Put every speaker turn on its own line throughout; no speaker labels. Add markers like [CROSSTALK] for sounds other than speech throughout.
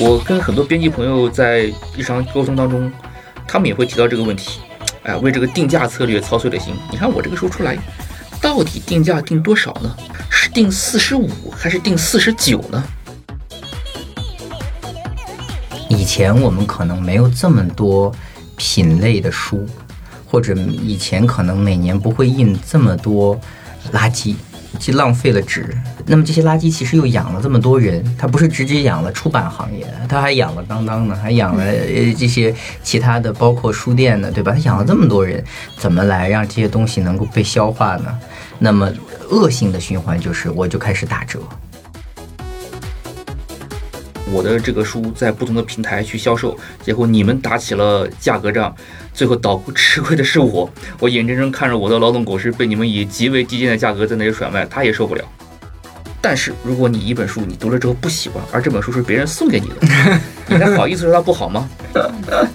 我跟很多编辑朋友在日常沟通当中，他们也会提到这个问题。哎，为这个定价策略操碎了心。你看我这个书出来，到底定价定多少呢？是定四十五还是定四十九呢？
以前我们可能没有这么多品类的书，或者以前可能每年不会印这么多垃圾。既浪费了纸，那么这些垃圾其实又养了这么多人，它不是直接养了出版行业，它还养了当当呢，还养了呃这些其他的，包括书店的，对吧？它养了这么多人，怎么来让这些东西能够被消化呢？那么恶性的循环就是，我就开始打折。
我的这个书在不同的平台去销售，结果你们打起了价格战，最后倒吃亏的是我。我眼睁睁看着我的劳动果实被你们以极为低贱的价格在那里甩卖，他也受不了。但是如果你一本书你读了之后不喜欢，而这本书是别人送给你的，你还好意思说它不好吗？[LAUGHS]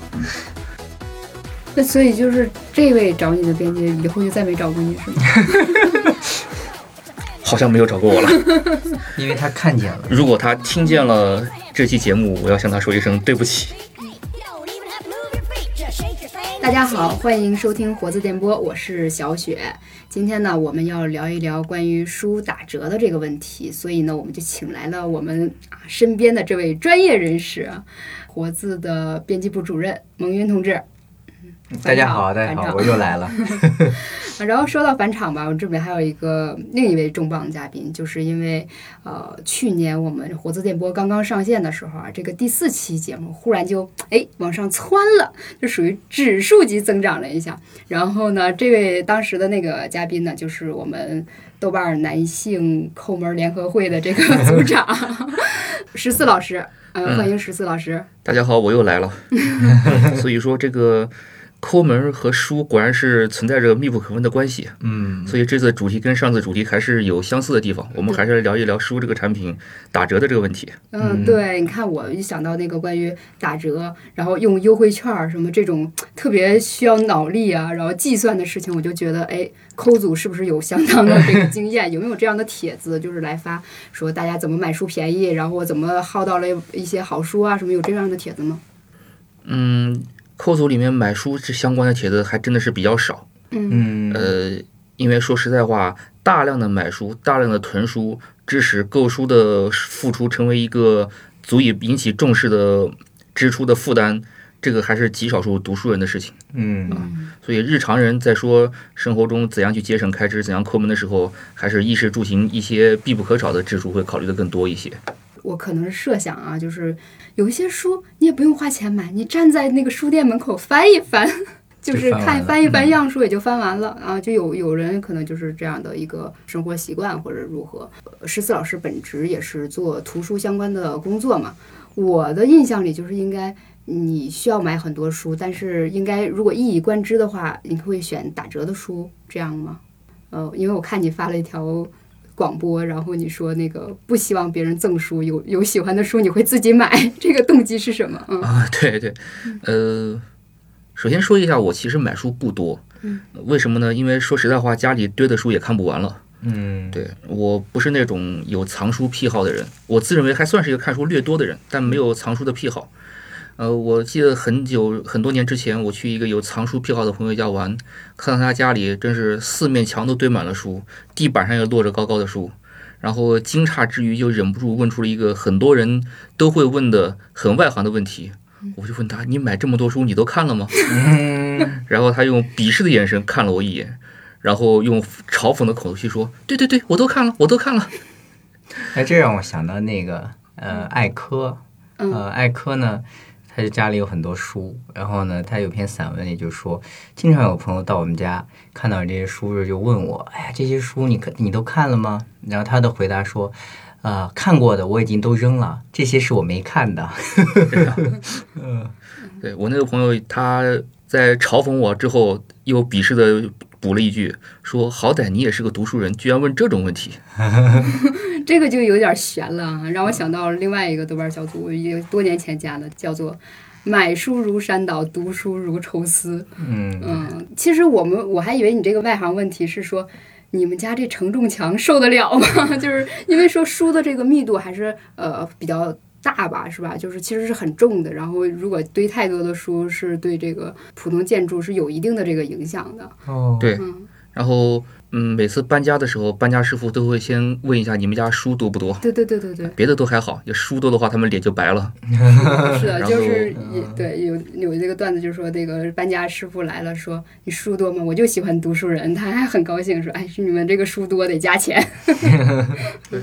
那所以就是这位找你的编辑以后就再没找过你是吗？[LAUGHS]
好像没有找过我了，[LAUGHS]
因为他看见了。
如果他听见了这期节目，我要向他说一声对不起。
大家好，欢迎收听活字电波，我是小雪。今天呢，我们要聊一聊关于书打折的这个问题，所以呢，我们就请来了我们啊身边的这位专业人士，活字的编辑部主任蒙云同志。
大家好，大家好，我又来了。[LAUGHS] [LAUGHS]
然后说到返场吧，我这边还有一个另一位重磅嘉宾，就是因为呃去年我们活字电波刚刚上线的时候啊，这个第四期节目忽然就哎往上窜了，就属于指数级增长了一下。然后呢，这位当时的那个嘉宾呢，就是我们豆瓣男性抠门联合会的这个组 [LAUGHS] 长十四老师，嗯，欢迎十四老师。
大家好，我又来了。所以说这个。抠门和书果然是存在着密不可分的关系，
嗯，
所以这次主题跟上次主题还是有相似的地方。我们还是来聊一聊书这个产品打折的这个问题。
嗯，对，你看，我一想到那个关于打折，然后用优惠券儿什么这种特别需要脑力啊，然后计算的事情，我就觉得，哎，抠组是不是有相当的这个经验？[LAUGHS] 有没有这样的帖子，就是来发说大家怎么买书便宜，然后怎么薅到了一些好书啊？什么有这样的帖子吗？
嗯。扣组里面买书这相关的帖子还真的是比较少，
嗯。
呃，因为说实在话，大量的买书、大量的囤书，致使购书的付出成为一个足以引起重视的支出的负担，这个还是极少数读书人的事情，
嗯。
啊，所以日常人在说生活中怎样去节省开支、怎样抠门的时候，还是衣食住行一些必不可少的支出会考虑的更多一些。
我可能是设想啊，就是有一些书你也不用花钱买，你站在那个书店门口翻一翻，[LAUGHS] 就是看翻一翻样书也就翻完了啊。就有有人可能就是这样的一个生活习惯或者如何。十四老师本职也是做图书相关的工作嘛，我的印象里就是应该你需要买很多书，但是应该如果一以贯之的话，你会选打折的书这样吗？呃，因为我看你发了一条。广播，然后你说那个不希望别人赠书，有有喜欢的书你会自己买，这个动机是什么？
啊，对对，呃，首先说一下，我其实买书不多，
嗯，
为什么呢？因为说实在话，家里堆的书也看不完了，
嗯，
对我不是那种有藏书癖好的人，我自认为还算是一个看书略多的人，但没有藏书的癖好。呃，我记得很久很多年之前，我去一个有藏书癖好的朋友家玩，看到他家里真是四面墙都堆满了书，地板上也落着高高的书，然后惊诧之余就忍不住问出了一个很多人都会问的很外行的问题，我就问他：“你买这么多书，你都看了吗？” [LAUGHS] 然后他用鄙视的眼神看了我一眼，然后用嘲讽的口气说：“对对对，我都看了，我都看了。”
哎，这让我想到那个呃，艾科，呃，艾科呢。他就家里有很多书，然后呢，他有篇散文里就说，经常有朋友到我们家看到这些书就问我，哎呀，这些书你看你都看了吗？然后他的回答说，呃，看过的我已经都扔了，这些是我没看的。[LAUGHS] [LAUGHS]
嗯，对我那个朋友他在嘲讽我之后，又鄙视的补了一句，说好歹你也是个读书人，居然问这种问题。[LAUGHS]
这个就有点悬了，让我想到另外一个豆瓣小组，也多年前加的，叫做“买书如山倒，读书如抽丝”。
嗯
嗯，其实我们我还以为你这个外行问题是说，你们家这承重墙受得了吗？[LAUGHS] 就是因为说书的这个密度还是呃比较大吧，是吧？就是其实是很重的。然后如果堆太多的书，是对这个普通建筑是有一定的这个影响的。
哦，
对
嗯，
然后嗯，每次搬家的时候，搬家师傅都会先问一下你们家书多不多，
对对对对对。
别的都还好，要书多的话，他们脸就白了。[LAUGHS]
是的，就是也对有有这个段子，就是说那个搬家师傅来了，说你书多吗？我就喜欢读书人，他还很高兴说，哎，是你们这个书多得加钱。[LAUGHS] [LAUGHS]
对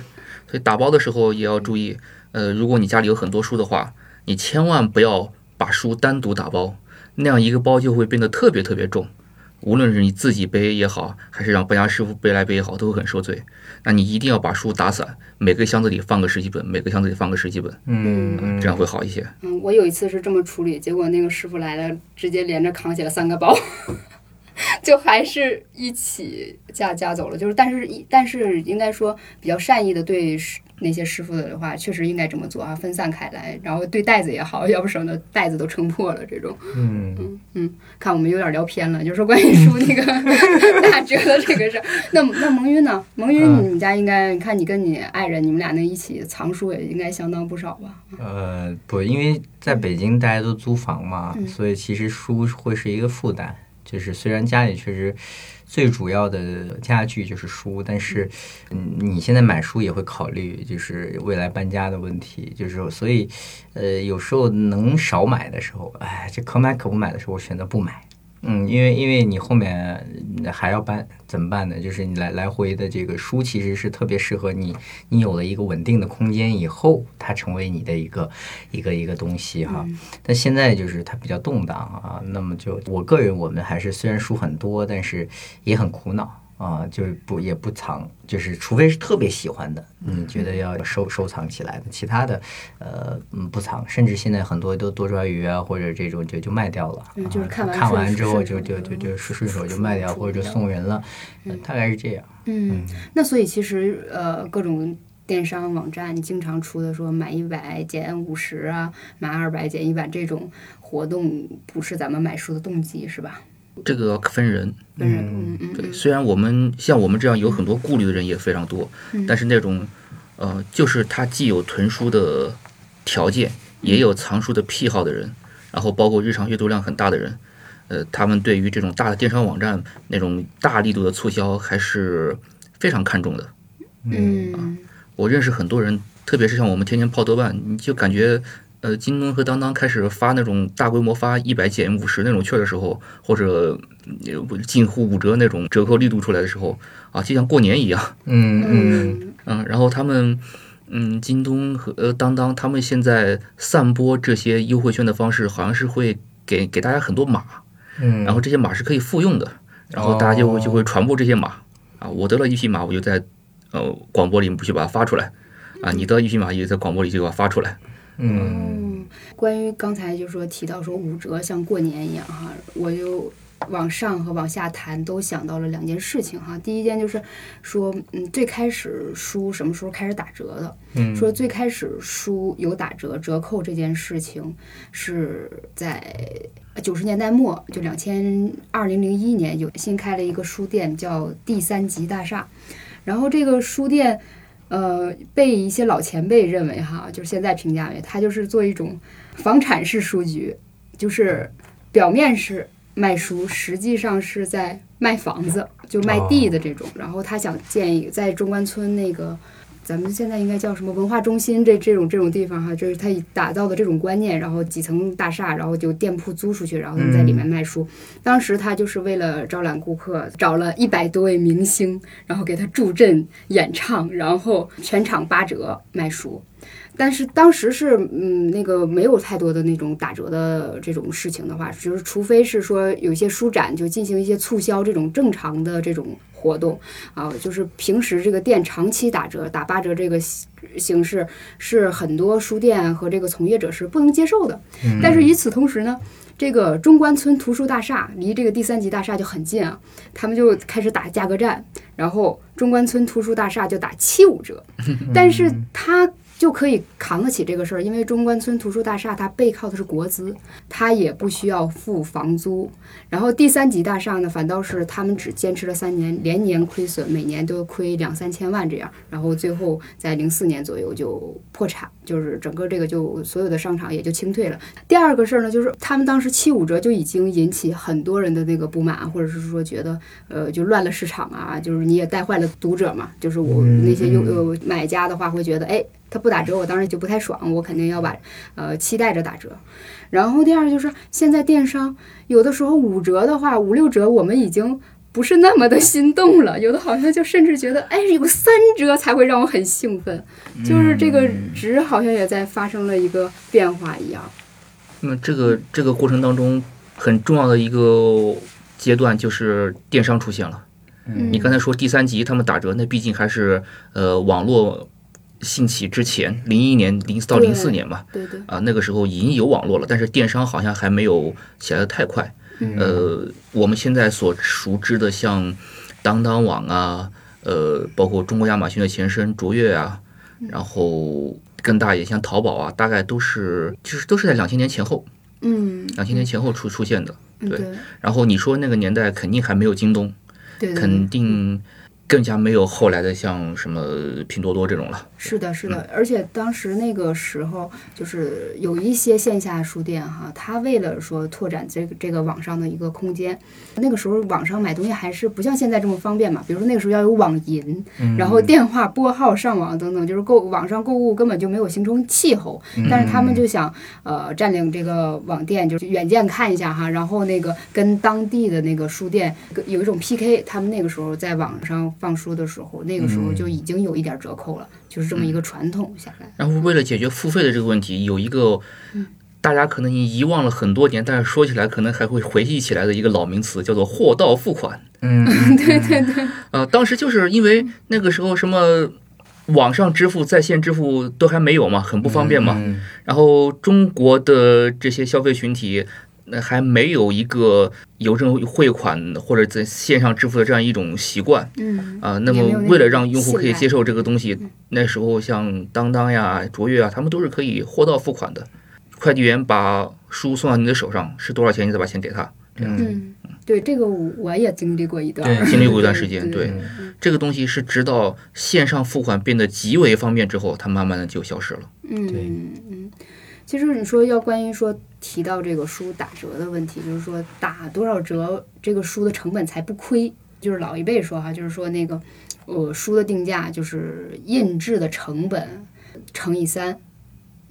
所以打包的时候也要注意，呃，如果你家里有很多书的话，你千万不要把书单独打包，那样一个包就会变得特别特别重。无论是你自己背也好，还是让搬家师傅背来背也好，都会很受罪。那你一定要把书打散，每个箱子里放个十几本，每个箱子里放个十几本，
嗯嗯，
这样会好一些。
嗯，我有一次是这么处理，结果那个师傅来了，直接连着扛起了三个包，就还是一起嫁嫁走了。就是，但是但是应该说比较善意的对师那些师傅的话，确实应该这么做啊，分散开来，然后对袋子也好，要不省得袋子都撑破了这种。
嗯嗯
看我们有点聊偏了，就是说关于书那个 [LAUGHS] 打折的这个事儿。那那蒙云呢？蒙云，
嗯
你们家应该，你看你跟你爱人，你们俩那一起藏书也应该相当不少吧？
呃，不，因为在北京大家都租房嘛，
嗯
所以其实书会是一个负担。就是虽然家里确实最主要的家具就是书，但是嗯，你现在买书也会考虑就是未来搬家的问题，就是所以呃，有时候能少买的时候，哎，这可买可不买的时候，我选择不买。嗯，因为因为你后面还要搬，怎么办呢？就是你来来回的这个书，其实是特别适合你，你有了一个稳定的空间以后，它成为你的一个一个一个东西哈。但现在就是它比较动荡啊，那么就我个人，我们还是虽然书很多，但是也很苦恼。啊，就是不也不藏，就是除非是特别喜欢的，你觉得要收收藏起来的，其他的，呃，嗯，不藏，甚至现在很多都多抓鱼啊，或者这种就就卖掉了，
嗯就是
啊
看完
看完之后就就就
就
就顺手就卖掉，或者就送人了，呃大概是这样。
嗯，那所以其实呃，各种电商网站经常出的说买一百减五十啊，买二百减一百这种活动，不是咱们买书的动机是吧？
这个分人，
本人嗯。嗯
对，虽然我们像我们这样有很多顾虑的人也非常多，但是那种呃，就是他既有囤书的条件，也有藏书的癖好的人，然后包括日常阅读量很大的人，呃，他们对于这种大的电商网站那种大力度的促销还是非常看重的。
嗯。
啊我认识很多人，特别是像我们天天泡豆瓣，你就感觉，呃，京东和当当开始发那种大规模发一百减五十那种券的时候，或者呃近乎五折那种折扣力度出来的时候，啊，就像过年一样，
嗯嗯。
嗯。
嗯，[LAUGHS] 然后他们，嗯，京东和呃当当，他们现在散播这些优惠券的方式，好像是会给给大家很多码，
嗯，
然后这些码是可以复用的，然后大家就会就
哦
会传播这些码。啊，我得了一匹马，我就在呃广播里不去把它发出来。啊，你得了一匹马也在广播里就把它发出来，
嗯
嗯，关于刚才就说提到说五折像过年一样哈，我就往上和往下谈都想到了两件事情哈。第一件就是说，嗯，最开始书什么时候开始打折的？
嗯
说最开始书有打折折扣这件事情是在九十年代末，就两千二零零一年有新开了一个书店叫第三级大厦，然后这个书店。呃，被一些老前辈认为哈，就是现在评价为他就是做一种房产式书局，就是表面是卖书，实际上是在卖房子，就卖地的这种。然后他想建一个在中关村那个，咱们现在应该叫什么文化中心这这种这种地方哈，就是他打造的这种观念，然后几层大厦，然后就店铺租出去，然后他们在里面卖书。当时他就是为了招揽顾客，找了一百多位明星，然后给他助阵演唱，然后全场八折卖书。但是当时是嗯，那个没有太多的那种打折的这种事情的话，就是除非是说有一些书展就进行一些促销这种正常的这种活动啊，就是平时这个店长期打折打八折这个形形式是很多书店和这个从业者是不能接受的。但是与此同时呢，这个中关村图书大厦离这个第三级大厦就很近啊，他们就开始打价格战，然后中关村图书大厦就打七五折，但是它就可以扛得起这个事儿，因为中关村图书大厦它背靠的是国资，它也不需要付房租。然后第三级大厦呢，反倒是他们只坚持了三年，连年亏损，每年都亏两三千万这样。然后最后在零四年左右就破产，就是整个这个就所有的商场也就清退了。第二个事儿呢，就是他们当时七五折就已经引起很多人的那个不满，或者是说觉得呃就乱了市场啊，就是你也带坏了读者嘛。就是我那些有呃买家的话会觉得，哎。它不打折，我当时就不太爽，我肯定要把，呃，期待着打折。然后第二就是现在电商有的时候五折的话，五六折我们已经不是那么的心动了，有的好像就甚至觉得，哎，有三折才会让我很兴奋，就是这个值好像也在发生了一个变化一样。
那么这个这个过程当中很重要的一个阶段就是电商出现了。
嗯，
你刚才说第三级他们打折，那毕竟还是呃网络。兴起之前，零一年零到零四年嘛，
对对
啊，那个时候已经有网络了，但是电商好像还没有起来的太快。呃，我们现在所熟知的像当当网啊，呃，包括中国亚马逊的前身卓越啊，然后更大一点像淘宝啊，大概都是其实都是在两千年前后，
嗯，
两千年前后出出现的。
对，
然后你说那个年代肯定还没有京东，
对，
肯定。更加没有后来的像什么拼多多这种了。
是的，是的，而且当时那个时候，就是有一些线下书店哈，他为了说拓展这个这个网上的一个空间，那个时候网上买东西还是不像现在这么方便嘛。比如说那个时候要有网银，然后电话拨号上网等等，就是购网上购物根本就没有形成气候。但是他们就想呃占领这个网店，就是远见看一下哈，然后那个跟当地的那个书店有一种 PK，他们那个时候在网上。放书的时候，那个时候就已经有一点折扣了，就是这么一个传统下来。
然后为了解决付费的这个问题，有一个大家可能已经遗忘了很多年，但是说起来可能还会回忆起来的一个老名词，叫做货到付款。
嗯，[LAUGHS]
对对对。
呃，当时就是因为那个时候什么网上支付、在线支付都还没有嘛，很不方便嘛。然后中国的这些消费群体。那还没有一个邮政汇款或者在线上支付的这样一种习惯，
嗯
啊，那么为了让用户可以接受这个东西，那时候像当当呀、卓越啊，他们都是可以货到付款的，快递员把书送到你的手上，是多少钱你再把钱给他。
嗯，对，这个我也经历过一段，
经历过一段时间。
对，
这个东西是直到线上付款变得极为方便之后，它慢慢的就消失了。
嗯嗯。其实你说要关于说提到这个书打折的问题，就是说打多少折这个书的成本才不亏？就是老一辈说哈，就是说那个呃书的定价就是印制的成本乘以三，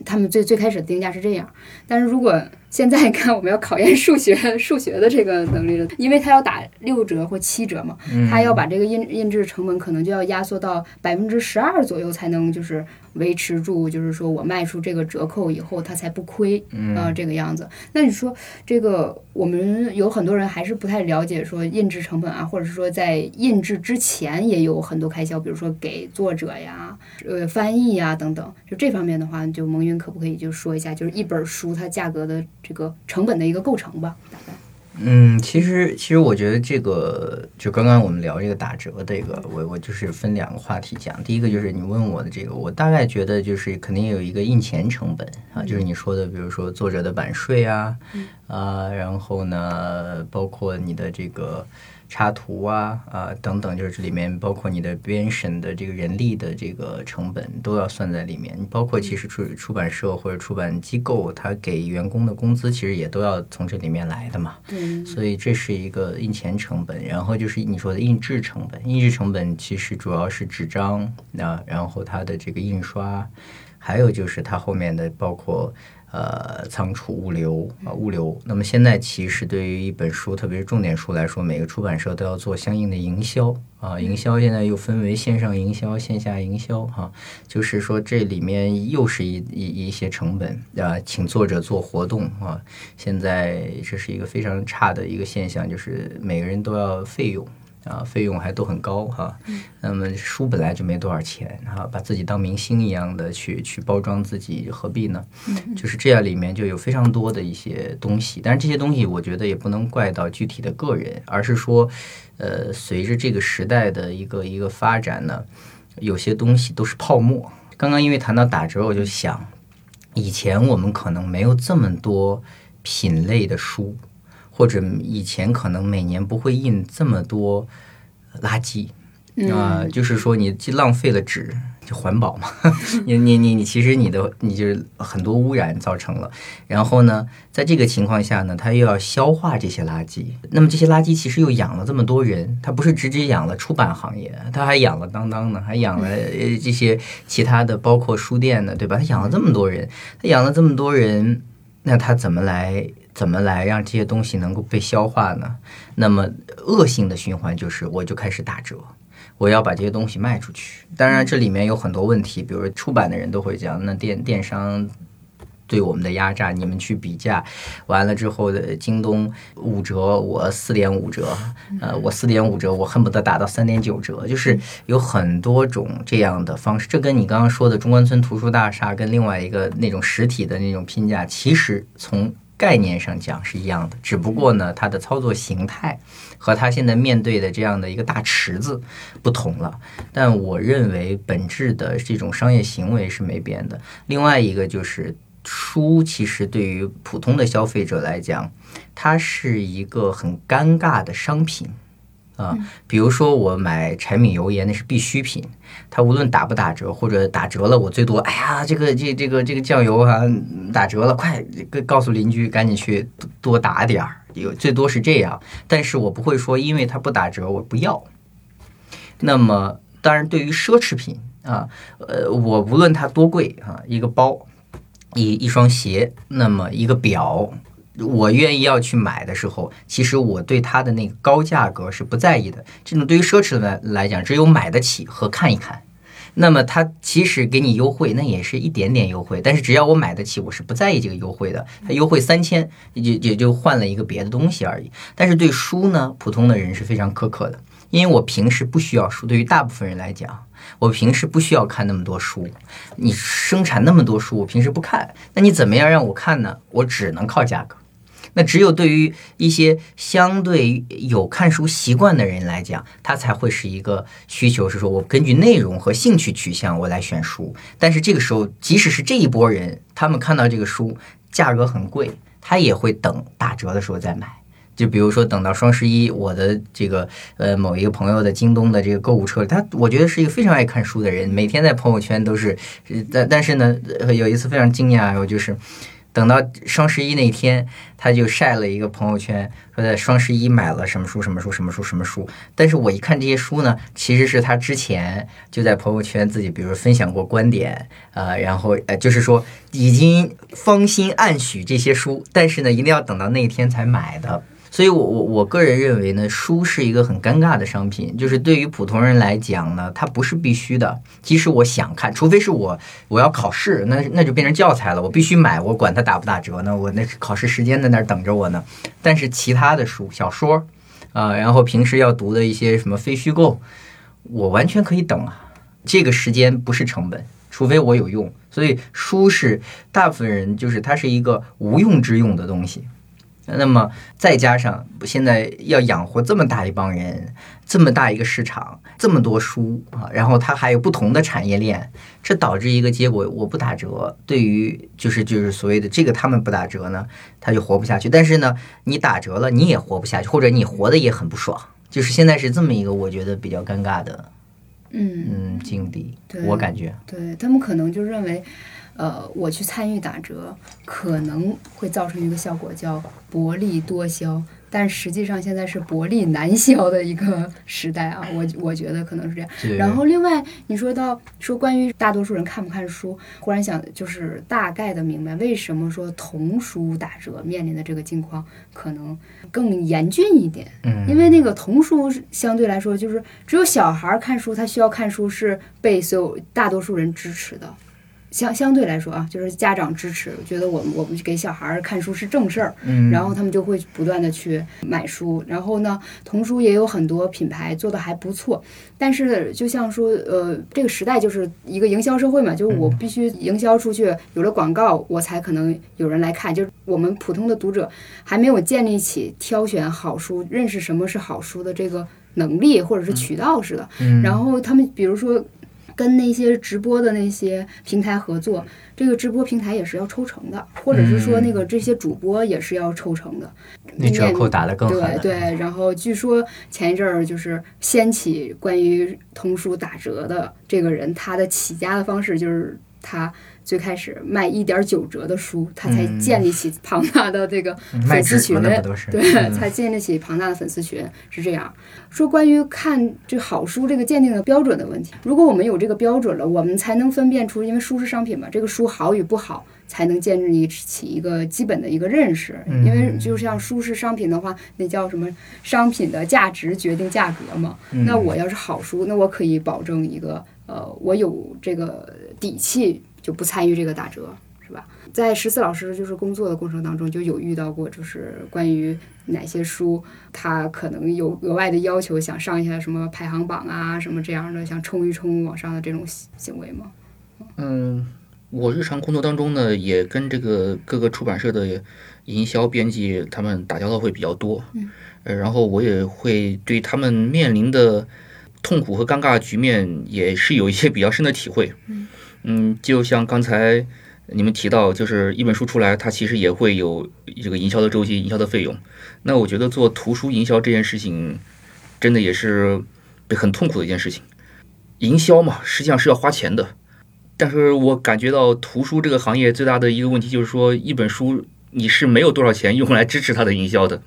他们最最开始的定价是这样。但是如果现在 [LAUGHS] 看我们要考验数学数学的这个能力了，因为他要打六折或七折嘛，他要把这个印印制成本可能就要压缩到百分之十二左右才能就是。维持住，就是说我卖出这个折扣以后，它才不亏啊，这个样子。那你说这个，我们有很多人还是不太了解说印制成本啊，或者是说在印制之前也有很多开销，比如说给作者呀、呃翻译呀等等。就这方面的话，就蒙云可不可以就说一下，就是一本书它价格的这个成本的一个构成吧，大概。
嗯，其实其实我觉得这个就刚刚我们聊这个打折这个，我我就是分两个话题讲。第一个就是你问我的这个，我大概觉得就是肯定有一个印钱成本啊，就是你说的，比如说作者的版税啊，啊，然后呢，包括你的这个。插图啊啊等等，就是这里面包括你的编审的这个人力的这个成本都要算在里面。你包括其实出出版社或者出版机构，他给员工的工资其实也都要从这里面来的嘛。所以这是一个印钱成本。然后就是你说的印制成本，印制成本其实主要是纸张啊，然后它的这个印刷，还有就是它后面的包括。呃，仓储、物流啊，物流。那么现在其实对于一本书，特别是重点书来说，每个出版社都要做相应的营销啊。营销现在又分为线上营销、线下营销哈，就是说这里面又是一一一些成本啊，请作者做活动啊。现在这是一个非常差的一个现象，就是每个人都要费用。啊，费用还都很高哈。那么书本来就没多少钱哈，把自己当明星一样的去去包装自己，何必呢？就是这样，里面就有非常多的一些东西。但是这些东西，我觉得也不能怪到具体的个人，而是说，呃，随着这个时代的一个一个发展呢，有些东西都是泡沫。刚刚因为谈到打折，我就想，以前我们可能没有这么多品类的书，或者以前可能每年不会印这么多垃圾啊、就是说你既浪费了纸，就环保嘛，[LAUGHS] 你你你你其实你的你就是很多污染造成了，然后呢，在这个情况下呢，它又要消化这些垃圾，那么这些垃圾其实又养了这么多人，它不是直接养了出版行业，它还养了当当呢，还养了呃这些其他的，包括书店的，对吧？它养了这么多人，它养了这么多人，那它怎么来怎么来让这些东西能够被消化呢？那么恶性的循环就是，我就开始打折。我要把这些东西卖出去，当然这里面有很多问题，比如出版的人都会讲，那电电商对我们的压榨，你们去比价，完了之后的京东五折，我四点五折，呃，我四点五折，我恨不得打到三点九折，就是有很多种这样的方式。这跟你刚刚说的中关村图书大厦跟另外一个那种实体的那种拼价，其实从概念上讲是一样的，只不过呢，它的操作形态和它现在面对的这样的一个大池子不同了。但我认为本质的这种商业行为是没变的。另外一个就是书，其实对于普通的消费者来讲，它是一个很尴尬的商品。啊，比如说我买柴米油盐那是必需品，它无论打不打折或者打折了，我最多哎呀，这个这这个这个酱油啊打折了，快告诉邻居赶紧去多打点儿，有最多是这样。但是我不会说因为它不打折我不要。那么当然，对于奢侈品啊，呃，我无论它多贵啊，一个包，一一双鞋，那么一个表。我愿意要去买的时候，其实我对它的那个高价格是不在意的。这种对于奢侈来来讲，只有买得起和看一看。那么它其实给你优惠，那也是一点点优惠，但是只要我买得起，我是不在意这个优惠的。它优惠三千，也也就换了一个别的东西而已。但是对书呢，普通的人是非常苛刻的，因为我平时不需要书。对于大部分人来讲，我平时不需要看那么多书。你生产那么多书，我平时不看，那你怎么样让我看呢？我只能靠价格。那只有对于一些相对有看书习惯的人来讲，他才会是一个需求，是说我根据内容和兴趣取向我来选书。但是这个时候，即使是这一波人，他们看到这个书价格很贵，他也会等打折的时候再买。就比如说等到双十一，我的这个呃某一个朋友的京东的这个购物车，他我觉得是一个非常爱看书的人，每天在朋友圈都是，但但是呢，有一次非常惊讶，我就是。等到双十一那天，他就晒了一个朋友圈，说在双十一买了什么书、什么书、什么书、什么书。但是我一看这些书呢，其实是他之前就在朋友圈自己，比如分享过观点，呃，然后呃，就是说已经芳心暗许这些书，但是呢，一定要等到那天才买的。所以我，我我个人认为呢，书是一个很尴尬的商品，就是对于普通人来讲呢，它不是必须的。即使我想看，除非是我我要考试，那那就变成教材了，我必须买，我管它打不打折呢？我那考试时间在那儿等着我呢。但是其他的书，小说啊、然后平时要读的一些什么非虚构，我完全可以等啊。这个时间不是成本，除非我有用。所以书是大部分人就是它是一个无用之用的东西。那么再加上现在要养活这么大一帮人，这么大一个市场，这么多书啊，然后它还有不同的产业链，这导致一个结果，我不打折，对于就是就是所谓的这个他们不打折呢，他就活不下去。但是呢，你打折了，你也活不下去，或者你活的也很不爽。就是现在是这么一个我觉得比较尴尬的
嗯，
嗯境地，
对
我感觉。
对他们可能就认为，呃，我去参与打折，可能会造成一个效果叫薄利多销，但实际上现在是薄利难销的一个时代啊，我我觉得可能是这样。然后另外你说到说关于大多数人看不看书，忽然想就是大概的明白为什么说童书打折面临的这个境况可能更严峻一点。
嗯，
因为那个童书相对来说，就是只有小孩儿看书，他需要看书是被所有大多数人支持的。相相对来说啊，就是家长支持，觉得我们我们给小孩儿看书是正事儿，
嗯，
然后他们就会不断的去买书。然后呢，童书也有很多品牌做的还不错，但是就像说，呃，这个时代就是一个营销社会嘛，就是我必须营销出去，有了广告，我才可能有人来看。就是我们普通的读者还没有建立起挑选好书、认识什么是好书的这个能力或者是渠道似的。
嗯
然后他们比如说。跟那些直播的那些平台合作，这个直播平台也是要抽成的，或者是说那个这些主播也是要抽成的。
那折扣打得更狠。
对对，然后据说前一阵儿就是掀起关于童书打折的这个人，他的起家的方式就是他最开始卖一点九折的书，他才
嗯
建立起庞大的这个粉丝群？对，
嗯
才建立起庞大的粉丝群，是这样说。关于看这好书这个鉴定的标准的问题，如果我们有这个标准了，我们才能分辨出，因为书是商品嘛，这个书好与不好，才能建立起一个基本的一个认识。因为就像书是商品的话，那叫什么？商品的价值决定价格嘛。那我要是好书，那我可以保证一个呃，我有这个底气，就不参与这个打折，是吧？在十四老师就是工作的过程当中，就有遇到过，就是关于哪些书，他可能有额外的要求，想上一下什么排行榜啊，什么这样的，想冲一冲往上的这种行行为吗？
嗯，我日常工作当中呢，也跟这个各个出版社的营销编辑他们打交道会比较多，
嗯，
呃，然后我也会对他们面临的痛苦和尴尬的局面也是有一些比较深的体会，嗯，嗯就像刚才你们提到，就是一本书出来，它其实也会有这个营销的周期、营销的费用。那我觉得做图书营销这件事情，真的也是很痛苦的一件事情。营销嘛，实际上是要花钱的。但是我感觉到图书这个行业最大的一个问题就是说，一本书你是没有多少钱用来支持它的营销的。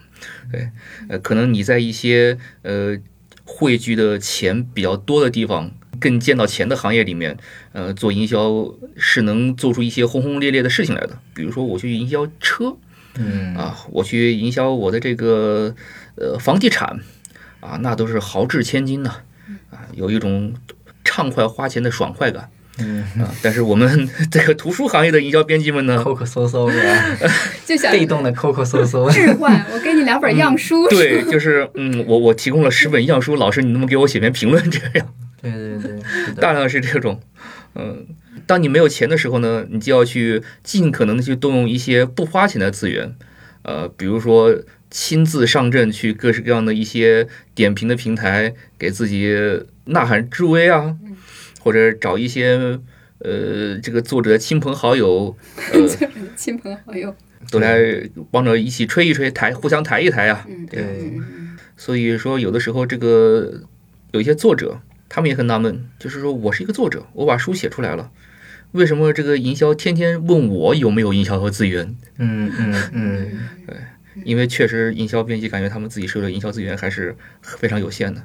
对，呃，可能你在一些呃汇聚的钱比较多的地方，更见到钱的行业里面，呃，做营销是能做出一些轰轰烈烈的事情来的。比如说，我去营销车，
嗯
啊，我去营销我的这个呃房地产，啊，那都是豪掷千金呐，啊，有一种畅快花钱的爽快感。
嗯，
啊，但是我们 [LAUGHS] 这个图书行业的营销编辑们呢，
抠抠搜搜的，[LAUGHS]
就想
被动的抠抠搜搜。
置换，我给你两本样书，
对，就是嗯，我我提供了十本样书，老师你能不能给我写篇评论？这样
对对对，
大量是这种，嗯，当你没有钱的时候呢，你就要去尽可能的去动用一些不花钱的资源，呃，比如说亲自上阵去各式各样的一些点评的平台，给自己呐喊助威啊，或者找一些呃这个作者的亲朋好友，呃，
亲朋好友，
都来帮着一起吹一吹，抬互相抬一抬啊。
嗯，
对。
所以说，有的时候这个有一些作者，他们也很纳闷，就是说我是一个作者，我把书写出来了，为什么这个营销天天问我有没有营销和资源？
嗯嗯嗯，对
因为确实营销编辑感觉他们自己手里的营销资源还是非常有限的。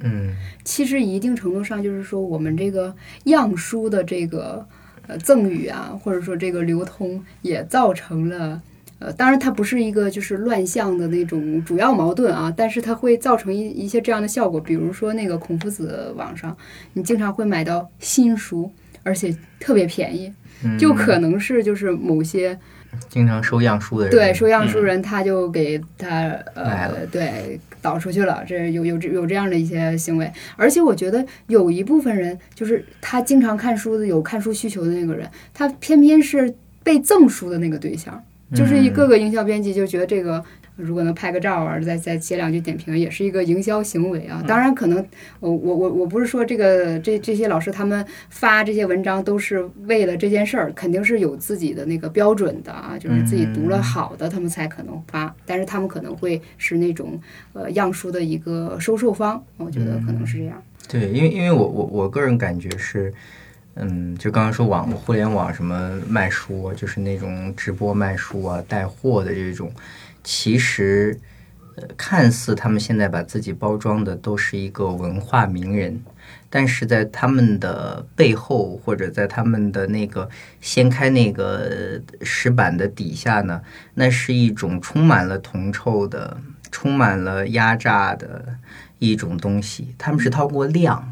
嗯
其实一定程度上就是说，我们这个样书的这个呃赠与啊，或者说这个流通，也造成了呃，当然它不是一个就是乱象的那种主要矛盾啊，但是它会造成一一些这样的效果，比如说那个孔夫子网上，你经常会买到新书，而且特别便宜，
嗯，
就可能是就是某些
经常收样书的人，
对收样书人他就给他呃对导出去了，这有有这有这样的一些行为，而且我觉得有一部分人就是他经常看书的有看书需求的那个人，他偏偏是被赠书的那个对象，就是一个个营销编辑就觉得这个。如果能拍个照啊，再再写两句点评，也是一个营销行为啊。当然，可能我我我我不是说这个这这些老师他们发这些文章都是为了这件事儿，肯定是有自己的那个标准的啊，就是自己读了好的，他们才可能发。但是他们可能会是那种呃样书的一个收受方，我觉得可能是这样。
对，因为因为我我我个人感觉是，嗯，就刚刚说网互联网什么卖书啊，就是那种直播卖书啊、带货的这种，其实，呃，看似他们现在把自己包装的都是一个文化名人，但是在他们的背后，或者在他们的那个掀开那个石板的底下呢，那是一种充满了铜臭的、充满了压榨的一种东西。他们是通过量，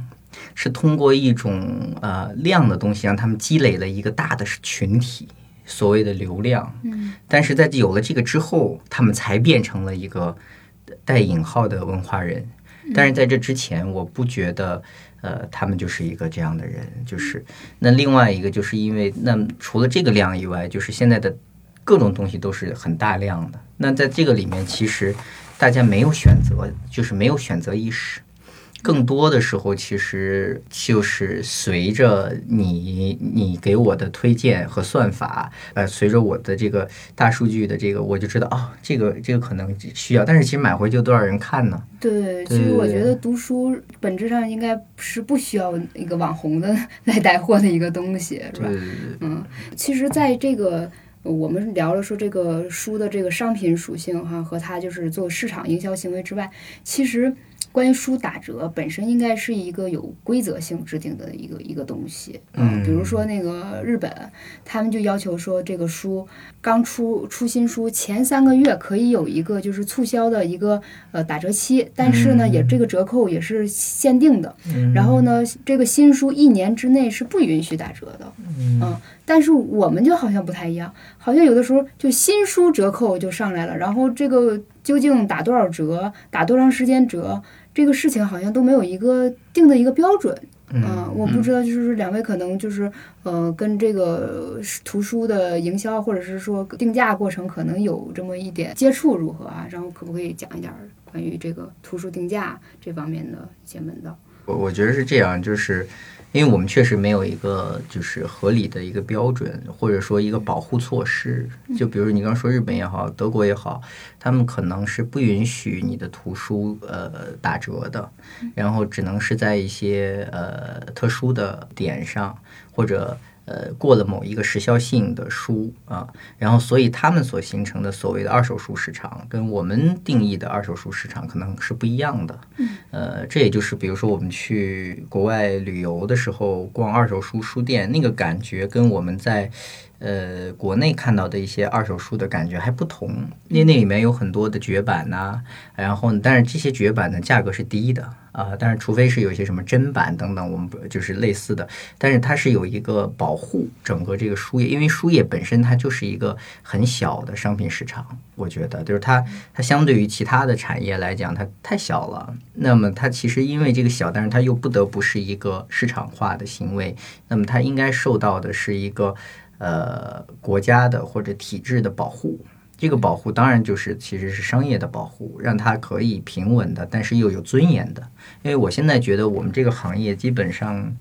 是通过一种呃量的东西，让他们积累了一个大的群体，所谓的流量。
嗯，
但是在有了这个之后，他们才变成了一个带引号的文化人。但是在这之前，我不觉得，呃，他们就是一个这样的人。就是那另外一个，就是因为那除了这个量以外，就是现在的各种东西都是很大量的。那在这个里面，其实大家没有选择，就是没有选择意识。更多的时候，其实就是随着你你给我的推荐和算法，呃，随着我的这个大数据的这个，我就知道哦，这个这个可能需要，但是其实买回就多少人看呢？
对，其实我觉得读书本质上应该是不需要一个网红的来带货的一个东西，是吧？嗯，其实在这个我们聊了说这个书的这个商品属性哈，和它就是做市场营销行为之外，其实。关于书打折本身应该是一个有规则性制定的一个一个东西，
嗯，
比如说那个日本，他们就要求说这个书刚出出新书前三个月可以有一个就是促销的一个呃打折期，但是呢也这个折扣也是限定的，然后呢这个新书一年之内是不允许打折的，嗯，但是我们就好像不太一样，好像有的时候就新书折扣就上来了，然后这个究竟打多少折，打多长时间折？这个事情好像都没有一个定的一个标准，
嗯，
我不知道，就是两位可能就是呃，跟这个图书的营销或者是说定价过程可能有这么一点接触，如何啊？然后可不可以讲一点关于这个图书定价这方面的一些门道？
我我觉得是这样，就是。因为我们确实没有一个就是合理的一个标准，或者说一个保护措施。就比如你刚说日本也好，德国也好，他们可能是不允许你的图书呃打折的，然后只能是在一些呃特殊的点上或者。呃，过了某一个时效性的书啊，然后所以他们所形成的所谓的二手书市场，跟我们定义的二手书市场可能是不一样的。呃，这也就是比如说我们去国外旅游的时候逛二手书书店，那个感觉跟我们在。呃，国内看到的一些二手书的感觉还不同，那那里面有很多的绝版呐，然后但是这些绝版的价格是低的啊，但是除非是有一些什么真版等等，我们就是类似的，但是它是有一个保护整个这个书业，因为书业本身它就是一个很小的商品市场，我觉得就是它它相对于其他的产业来讲，它太小了。那么它其实因为这个小，但是它又不得不是一个市场化的行为，那么它应该受到的是一个。呃，国家的或者体制的保护，这个保护当然就是其实是商业的保护，让它可以平稳的，但是又有尊严的。因为我现在觉得我们这个行业基本上，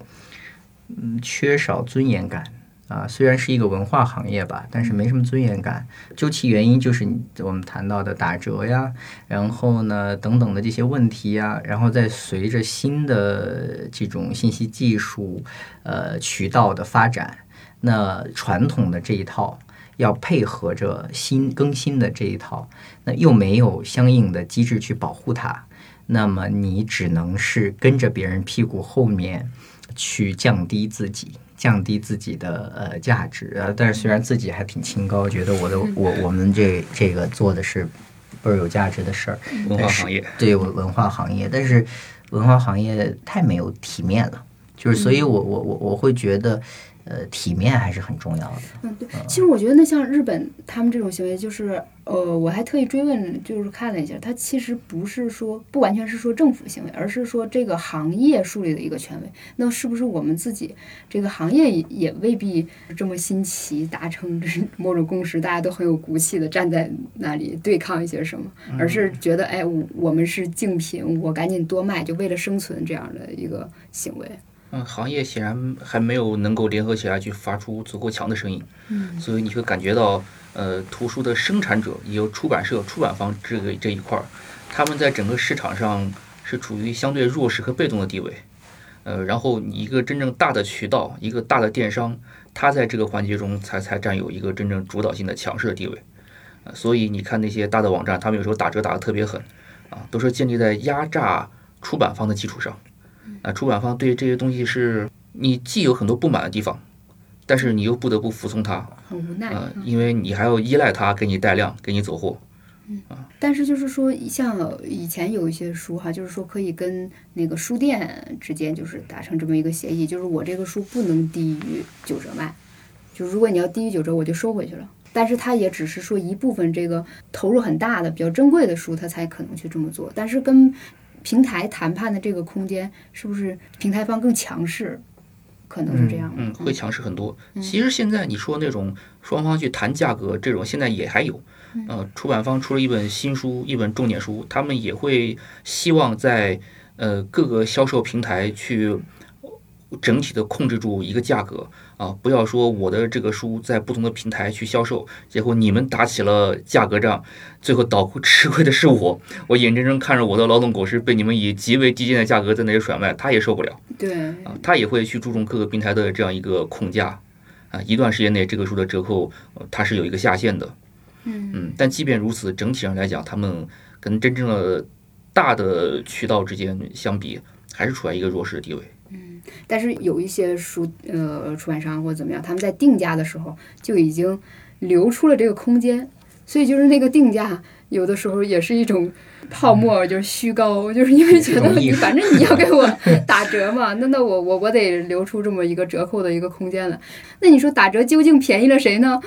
嗯，缺少尊严感啊。虽然是一个文化行业吧，但是没什么尊严感。究其原因，就是我们谈到的打折呀，然后呢等等的这些问题呀，然后再随着新的这种信息技术呃渠道的发展。那传统的这一套要配合着新更新的这一套，那又没有相应的机制去保护它，那么你只能是跟着别人屁股后面去降低自己，降低自己的呃价值。啊。但是虽然自己还挺清高，觉得我的我我们这这个做的是倍儿有价值的事儿，
文化行业。
对文化行业，但是文化行业太没有体面了，就是所以我我我我会觉得。呃，体面还是很重要的。
嗯，对，其实我觉得那像日本他们这种行为，就是呃，我还特意追问，就是看了一下，他其实不是说不完全是说政府行为，而是说这个行业树立的一个权威。那是不是我们自己这个行业也未必这么新奇，达成某种共识，大家都很有骨气的站在那里对抗一些什么，而是觉得哎，我们是竞品，我赶紧多卖，就为了生存这样的一个行为。
嗯，行业显然还没有能够联合起来去发出足够强的声音，
嗯，
所以你会感觉到，呃，图书的生产者也有出版社、出版方这个这一块儿，他们在整个市场上是处于相对弱势和被动的地位，呃，然后你一个真正大的渠道、一个大的电商，它在这个环节中才才占有一个真正主导性的强势的地位，呃，所以你看那些大的网站，他们有时候打折打得特别狠，啊，都是建立在压榨出版方的基础上。啊，出版方对这些东西是你既有很多不满的地方，但是你又不得不服从他，
很无奈
啊，因为你还要依赖他给你带量，给你走货。
嗯，但是就是说，像以前有一些书哈，就是说可以跟那个书店之间就是达成这么一个协议，就是我这个书不能低于九折卖，就如果你要低于九折，我就收回去了。但是他也只是说一部分这个投入很大的、比较珍贵的书，他才可能去这么做，但是跟。平台谈判的这个空间是不是平台方更强势？可能是这样。
嗯，会强势很多。其实现在你说那种双方去谈价格这种，现在也还有。呃，出版方出了一本新书，一本重点书，他们也会希望在呃各个销售平台去整体的控制住一个价格啊，不要说我的这个书在不同的平台去销售，结果你们打起了价格战，最后倒吃亏的是我，[LAUGHS] 我眼睁睁看着我的劳动果实被你们以极为低贱的价格在那里甩卖，他也受不了。
对，
啊，他也会去注重各个平台的这样一个控价啊，一段时间内这个书的折扣呃它是有一个下限的，
嗯。
嗯，但即便如此，整体上来讲，他们跟真正的大的渠道之间相比，还是处在一个弱势的地位。
但是有一些书呃出版商或者怎么样，他们在定价的时候就已经留出了这个空间，所以就是那个定价有的时候也是一种泡沫，就是虚高，就是因为觉得你反正你要给我打折嘛，那那我我我得留出这么一个折扣的一个空间来。那你说打折究竟便宜了谁呢？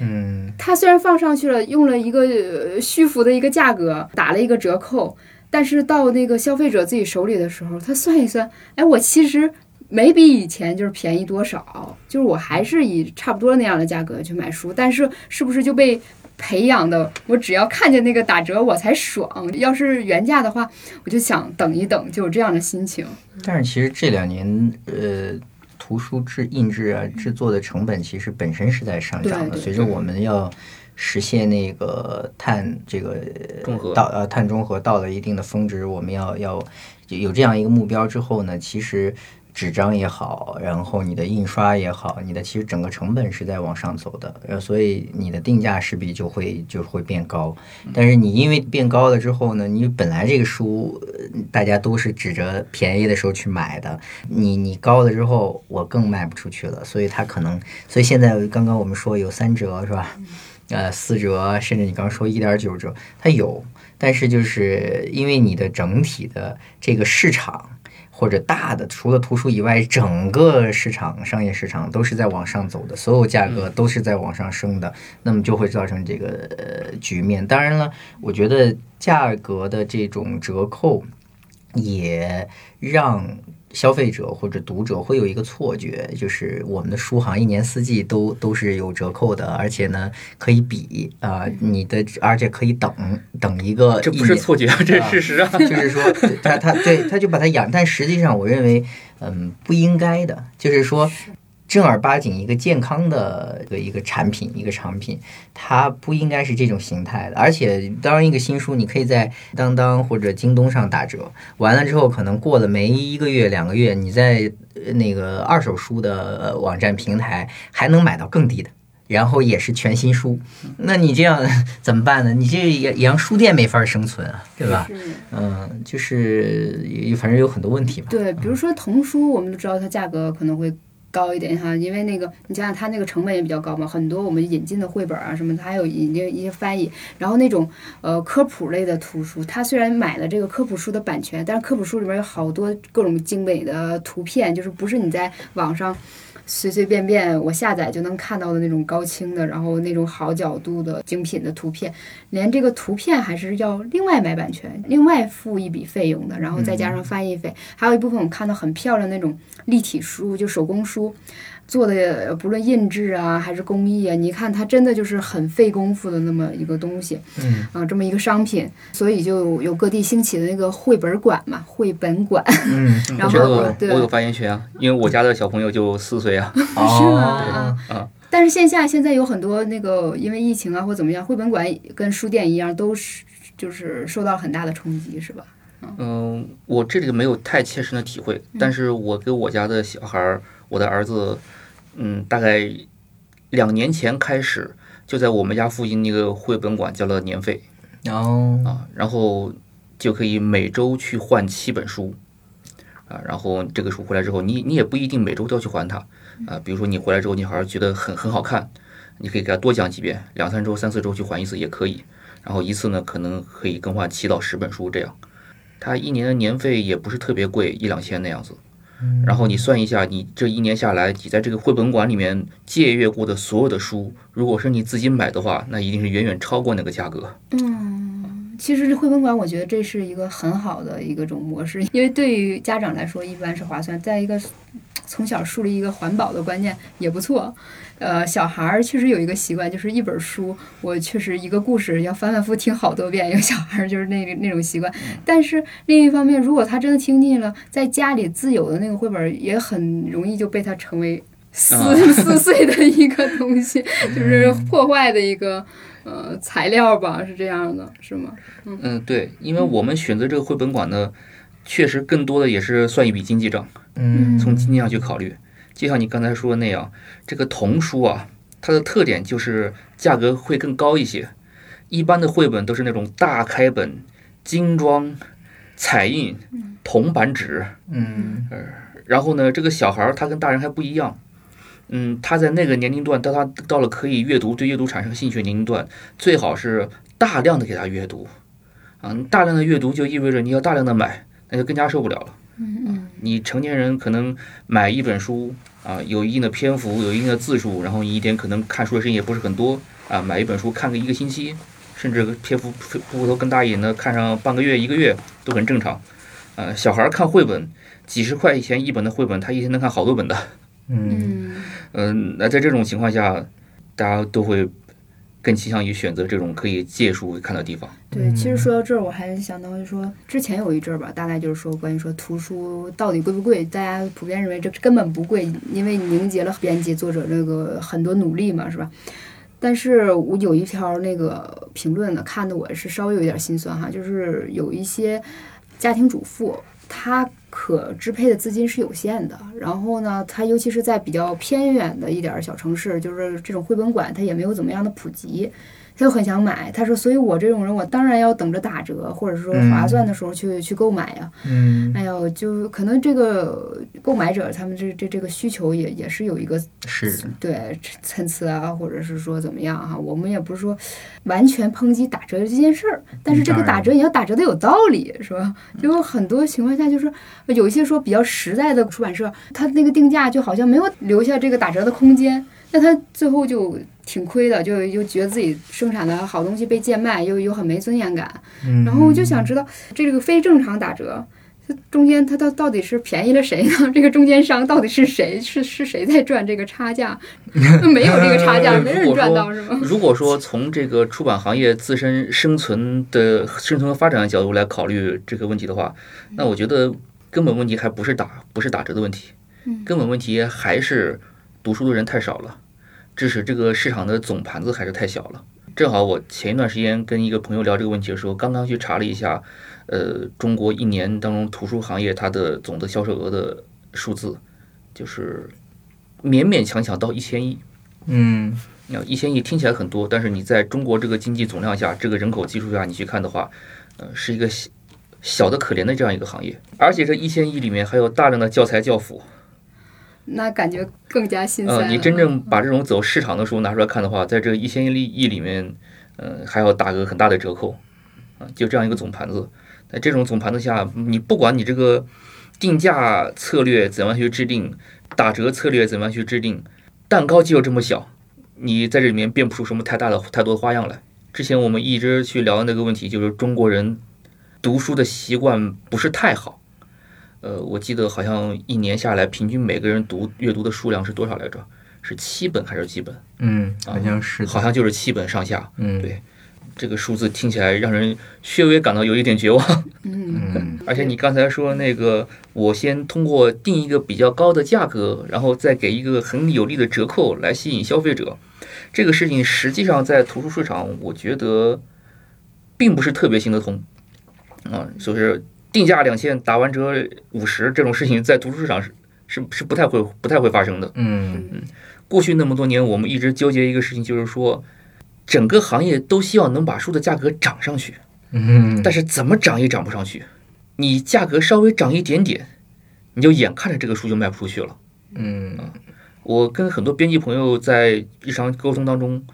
嗯，
它虽然放上去了，用了一个呃虚浮的一个价格，打了一个折扣，但是到那个消费者自己手里的时候，他算一算，哎，我其实没比以前就是便宜多少，就是我还是以差不多那样的价格去买书，但是是不是就被培养的，我只要看见那个打折我才爽，要是原价的话，我就想等一等，就有这样的心情。
但是其实这两年，呃，图书制印制啊制作的成本其实本身是在上涨的，随着我们要实现那个碳这个
中和
到呃碳中和到了一定的峰值，我们要要有这样一个目标之后呢，其实。纸张也好，然后你的印刷也好，你的其实整个成本是在往上走的，呃，所以你的定价势必就会就会变高。但是你因为变高了之后呢，你本来这个书呃大家都是指着便宜的时候去买的，你你高了之后，我更卖不出去了，所以它可能，所以现在刚刚我们说有三折是吧？呃，四折，甚至你刚刚说一点九折，它有，但是就是因为你的整体的这个市场。或者大的，除了图书以外，整个市场、商业市场都是在往上走的，所有价格都是在往上升的，那么就会造成这个呃局面。当然了，我觉得价格的这种折扣也让消费者或者读者会有一个错觉，就是我们的书好像一年四季都都是有折扣的，而且呢可以比啊、你的而且可以等等一个
这不是错觉，[LAUGHS] 这是事实啊。[LAUGHS]
就是说他他对他就把它养，但实际上我认为，嗯，不应该的，就是说。正儿八经一个健康的一个一个产品，一个产品，它不应该是这种形态的。而且，当一个新书，你可以在当当或者京东上打折，完了之后，可能过了没一个月、两个月，你在呃那个二手书的呃网站平台还能买到更低的。然后也是全新书，那你这样怎么办呢？你这也也让书店没法生存啊，对吧？嗯，就是反正有很多问题吧。
对，比如说童书，我们都知道它价格可能会高一点哈，因为那个你想想它那个成本也比较高嘛，很多我们引进的绘本啊什么它，还有引进一些翻译，然后那种呃科普类的图书，它虽然买了这个科普书的版权，但是科普书里面有好多各种精美的图片，就是不是你在网上。随随便便我下载就能看到的那种高清的，然后那种好角度的精品的图片，连这个图片还是要另外买版权，另外付一笔费用的，然后再加上翻译费，还有一部分我看到很漂亮那种立体书，就手工书。做的不论印制啊还是工艺啊，你看它真的就是很费功夫的那么一个东西，
嗯
啊，这么一个商品，所以就有各地兴起的那个绘本馆嘛，绘本馆，
嗯，[LAUGHS]
然
我觉得我
后对
我有发言权啊，因为我家的小朋友就四岁啊。[LAUGHS]
是
哦
吗？
啊
但是线下现在有很多那个因为疫情啊或怎么样，绘本馆跟书店一样，都是就是受到很大的冲击，是吧？
嗯，我这里没有太切身的体会，但是我给我家的小孩儿，我的儿子，嗯，大概两年前开始，就在我们家附近那个绘本馆交了年费。
哦，
啊，然后就可以每周去换七本书。啊，然后这个书回来之后，你你也不一定每周都要去还它。啊，比如说你回来之后，你好像觉得很很好看，你可以给他多讲几遍，两三周、三四周去还一次也可以，然后一次呢可能可以更换七到十本书这样。它一年的年费也不是特别贵，一两千那样子。然后你算一下，你这一年下来，你在这个绘本馆里面借阅过的所有的书，如果是你自己买的话，那一定是远远超过那个价格。
嗯，其实绘本馆，我觉得这是一个很好的一个种模式，因为对于家长来说，一般是划算。再一个，从小树立一个环保的观念也不错。呃，小孩儿确实有一个习惯，就是一本书，我确实一个故事要反反复听好多遍。有小孩儿就是那那种习惯。但是另一方面，如果他真的听腻了，在家里自有的那个绘本也很容易就被他成为撕 [LAUGHS] 撕碎的一个东西，就是破坏的一个。呃，材料吧是这样的，是吗？
嗯，对，因为我们选择这个绘本馆呢，确实更多的也是算一笔经济账。
嗯，
从经济上去考虑，就像你刚才说的那样，这个童书啊，它的特点就是价格会更高一些。一般的绘本都是那种大开本、精装、彩印、铜版纸。
嗯，
然后呢，这个小孩儿他跟大人还不一样。嗯，他在那个年龄段，当他到了可以阅读、对阅读产生兴趣的年龄段，最好是大量的给他阅读，啊，大量的阅读就意味着你要大量的买，那就更加受不了了。
嗯嗯，
你成年人可能买一本书啊，有一定的篇幅，有一定的字数，然后你一天可能看书的时间也不是很多啊，买一本书看个一个星期，甚至篇幅幅头更大一点的，看上半个月、一个月都很正常。呃，小孩看绘本，几十块钱一本的绘本，他一天能看好多本的。
嗯。
嗯，那在这种情况下，大家都会更倾向于选择这种可以借书看的地方。
对，其实说到这儿，我还想到就说，之前有一阵儿吧，大概就是说关于说图书到底贵不贵，大家普遍认为这根本不贵，因为凝结了编辑作者这个很多努力嘛，是吧？但是我有一条那个评论呢，看的我是稍微有点心酸哈，就是有一些家庭主妇。它可支配的资金是有限的，然后呢，它尤其是在比较偏远的一点小城市，就是这种绘本馆，它也没有怎么样的普及。他就很想买，他说：“所以我这种人，我当然要等着打折，或者说划算的时候去去购买呀。”
嗯，
哎呦，就可能这个购买者他们这这这个需求也也是有一个
是
对参差啊，或者是说怎么样哈？我们也不是说完全抨击打折这件事儿，但是这个打折也要打折的有道理，是吧？就很多情况下就是有一些说比较实在的出版社，他那个定价就好像没有留下这个打折的空间，那他最后就。挺亏的，就又觉得自己生产的好东西被贱卖，又又很没尊严感。然后我就想知道，这个非正常打折，它中间它到到底是便宜了谁呢？这个中间商到底是谁？是是谁在赚这个差价？没有这个差价，[LAUGHS] 没人赚到是吗？
如果说从这个出版行业自身生存的生存和发展的角度来考虑这个问题的话，那我觉得根本问题还不是打不是打折的问题，根本问题还是读书的人太少了。致使这个市场的总盘子还是太小了。正好我前一段时间跟一个朋友聊这个问题的时候，刚刚去查了一下，呃，中国一年当中图书行业它的总的销售额的数字，就是勉勉强强到一千亿。
嗯，
要一千亿听起来很多，但是你在中国这个经济总量下，这个人口基数下你去看的话，呃，是一个小小的可怜的这样一个行业。而且这一千亿里面还有大量的教材教辅。
那感觉更加心酸。
呃，你真正把这种走市场的书拿出来看的话，在这一千亿亿里面，呃，还要打个很大的折扣，啊，就这样一个总盘子。在这种总盘子下，你不管你这个定价策略怎样去制定，打折策略怎么样去制定，蛋糕就这么小，你在这里面变不出什么太大的、太多的花样来。之前我们一直去聊的那个问题，就是中国人读书的习惯不是太好。呃，我记得好像一年下来，平均每个人读阅读的数量是多少来着？是七本还是几本？
嗯，好像是，
好像就是七本上下。
嗯，
对，这个数字听起来让人略微感到有一点绝望。[LAUGHS]
嗯，
而且你刚才说那个，我先通过定一个比较高的价格，然后再给一个很有利的折扣来吸引消费者，这个事情实际上在图书市场，我觉得并不是特别行得通。啊，就是。定价两千，打完折五十，这种事情在图书市场是是是不太会不太会发生的。
嗯
嗯，过去那么多年，我们一直纠结一个事情，就是说，整个行业都希望能把书的价格涨上去。
嗯，
但是怎么涨也涨不上去。你价格稍微涨一点点，你就眼看着这个书就卖不出去了。
嗯
我跟很多编辑朋友在日常沟通当中，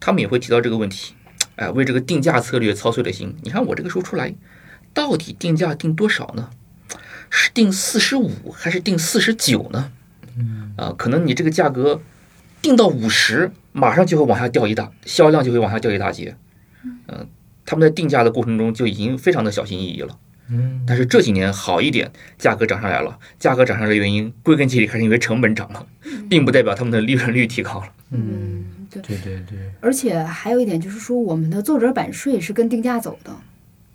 他们也会提到这个问题。哎，为这个定价策略操碎了心。你看我这个书出来。到底定价定多少呢？是定四十五还是定四十九呢？啊，可能你这个价格定到五十，马上就会往下掉一大，销量就会往下掉一大截。嗯，他们在定价的过程中就已经非常的小心翼翼了。
嗯，
但是这几年好一点，价格涨上来了。价格涨上来的原因，归根结底还是因为成本涨了，并不代表他们的利润率提高了。
嗯，
对。
对对对，
而且还有一点就是说，我们的作者版税是跟定价走的。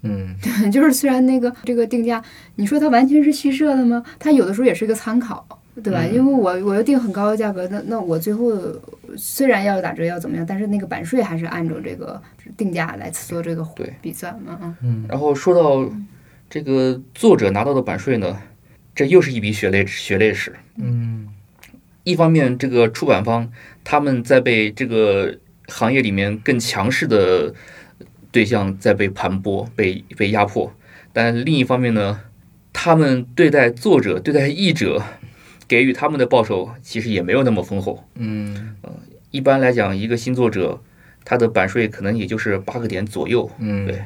嗯 [LAUGHS]
就是虽然那个这个定价，你说它完全是虚设的吗？它有的时候也是一个参考，对吧？
嗯
因为我我要定很高的价格，那那我最后虽然要打折要怎么样，但是那个版税还是按照这个定价来做这个
对
比算嘛，嗯
嗯
然后说到这个作者拿到的版税呢，这又是一笔血泪血泪史。
嗯
一方面，这个出版方他们在被这个行业里面更强势的对象在被盘剥、被被压迫；但另一方面呢，他们对待作者、对待译者，给予他们的报酬其实也没有那么丰厚。
嗯
一般来讲，一个新作者他的版税可能也就是八个点左右，
嗯，
对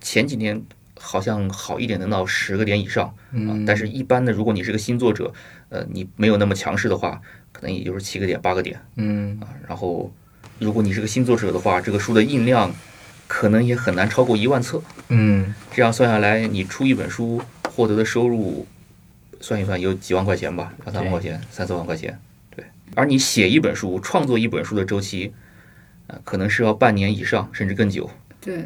前几年好像好一点能到十个点以上。啊
嗯，，
但是一般的，如果你是个新作者，呃，你没有那么强势的话，可能也就是七个点、八个点
嗯
啊。然后，如果你是个新作者的话，这个书的印量可能也很难超过一万册。
嗯
这样算下来，你出一本书获得的收入，算一算有几万块钱吧，两三万块钱、三四万块钱。对，而你写一本书、创作一本书的周期，呃，可能是要半年以上，甚至更久。
对，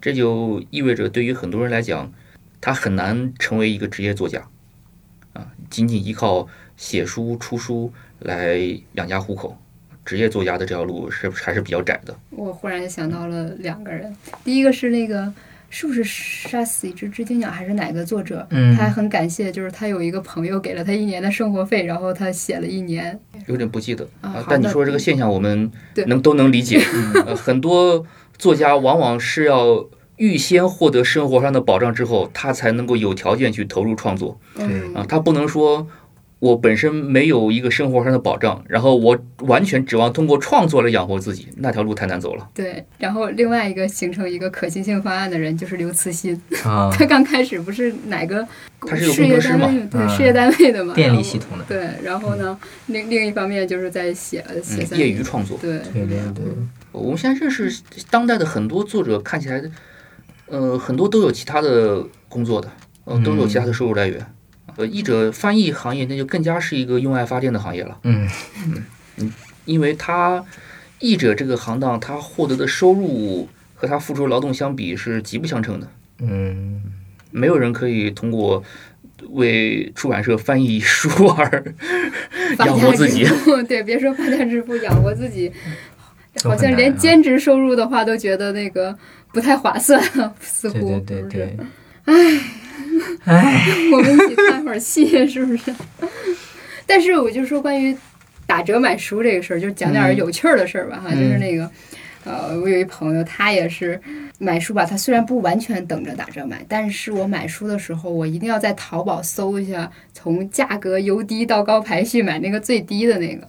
这就意味着对于很多人来讲，他很难成为一个职业作家，啊，仅仅依靠写书出书来养家糊口，职业作家的这条路是还是比较窄的。
我忽然想到了两个人，第一个是那个。是不是杀死一只知更鸟还是哪个作者？
嗯
他还很感谢，就是他有一个朋友给了他一年的生活费，然后他写了一年。
有点不记得
啊
但你说这个现象，我们能都能理解。[LAUGHS] 呃，很多作家往往是要预先获得生活上的保障之后，他才能够有条件去投入创作
嗯
啊。他不能说我本身没有一个生活上的保障，然后我完全指望通过创作来养活自己，那条路太难走了。
对，然后另外一个形成一个可行性方案的人就是刘慈欣，
啊，
他刚开始不是哪个
他是有
事业
工程师嘛
单位对
嗯
事业单位的嘛，
电力系统的，
对，然后呢，另另一方面就是在写写
嗯，业余创作。
对
对对对，
我们现在认识当代的很多作者，看起来，呃，很多都有其他的工作的，呃，都有其他的收入来源。呃，译者翻译行业那就更加是一个用爱发电的行业了，
嗯。
嗯因为他译者这个行当，他获得的收入和他付出劳动相比是极不相称的。
嗯。
没有人可以通过为出版社翻译书而养活自己，
对，别说发家致富，养活自己，好像连兼职收入的话都觉得那个不太划算，似乎
对对对，唉唉，[LAUGHS]
我们一起看会儿戏，是不是？[LAUGHS] 但是我就说关于打折买书这个事儿，就讲点有趣儿的事儿吧，哈，
嗯
就是那个。呃，我有一朋友，他也是买书吧，他虽然不完全等着打折买，但是我买书的时候，我一定要在淘宝搜一下，从价格由低到高排序买那个最低的那个。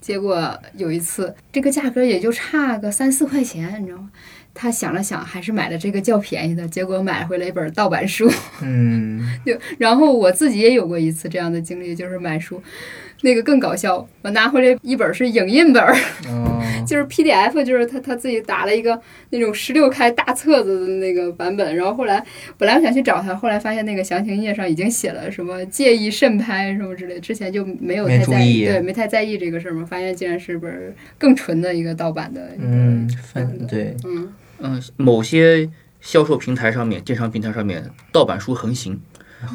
结果有一次，这个价格也就差个三四块钱，你知道吗？他想了想，还是买了这个较便宜的，结果买回来一本盗版书。
嗯。[LAUGHS]
就然后我自己也有过一次这样的经历，就是买书，那个更搞笑，我拿回来一本是影印本儿，
哦。[LAUGHS]
就是 PDF，就是他他自己打了一个那种十六开大册子的那个版本，然后后来本来我想去找他，后来发现那个详情页上已经写了什么介意慎拍什么之类，之前就没有太在
注意。
对，没太在意这个事儿嘛，发现竟然是本儿更纯的一个盗版的
嗯对。
嗯
嗯，某些销售平台上面、电商平台上面，盗版书横行。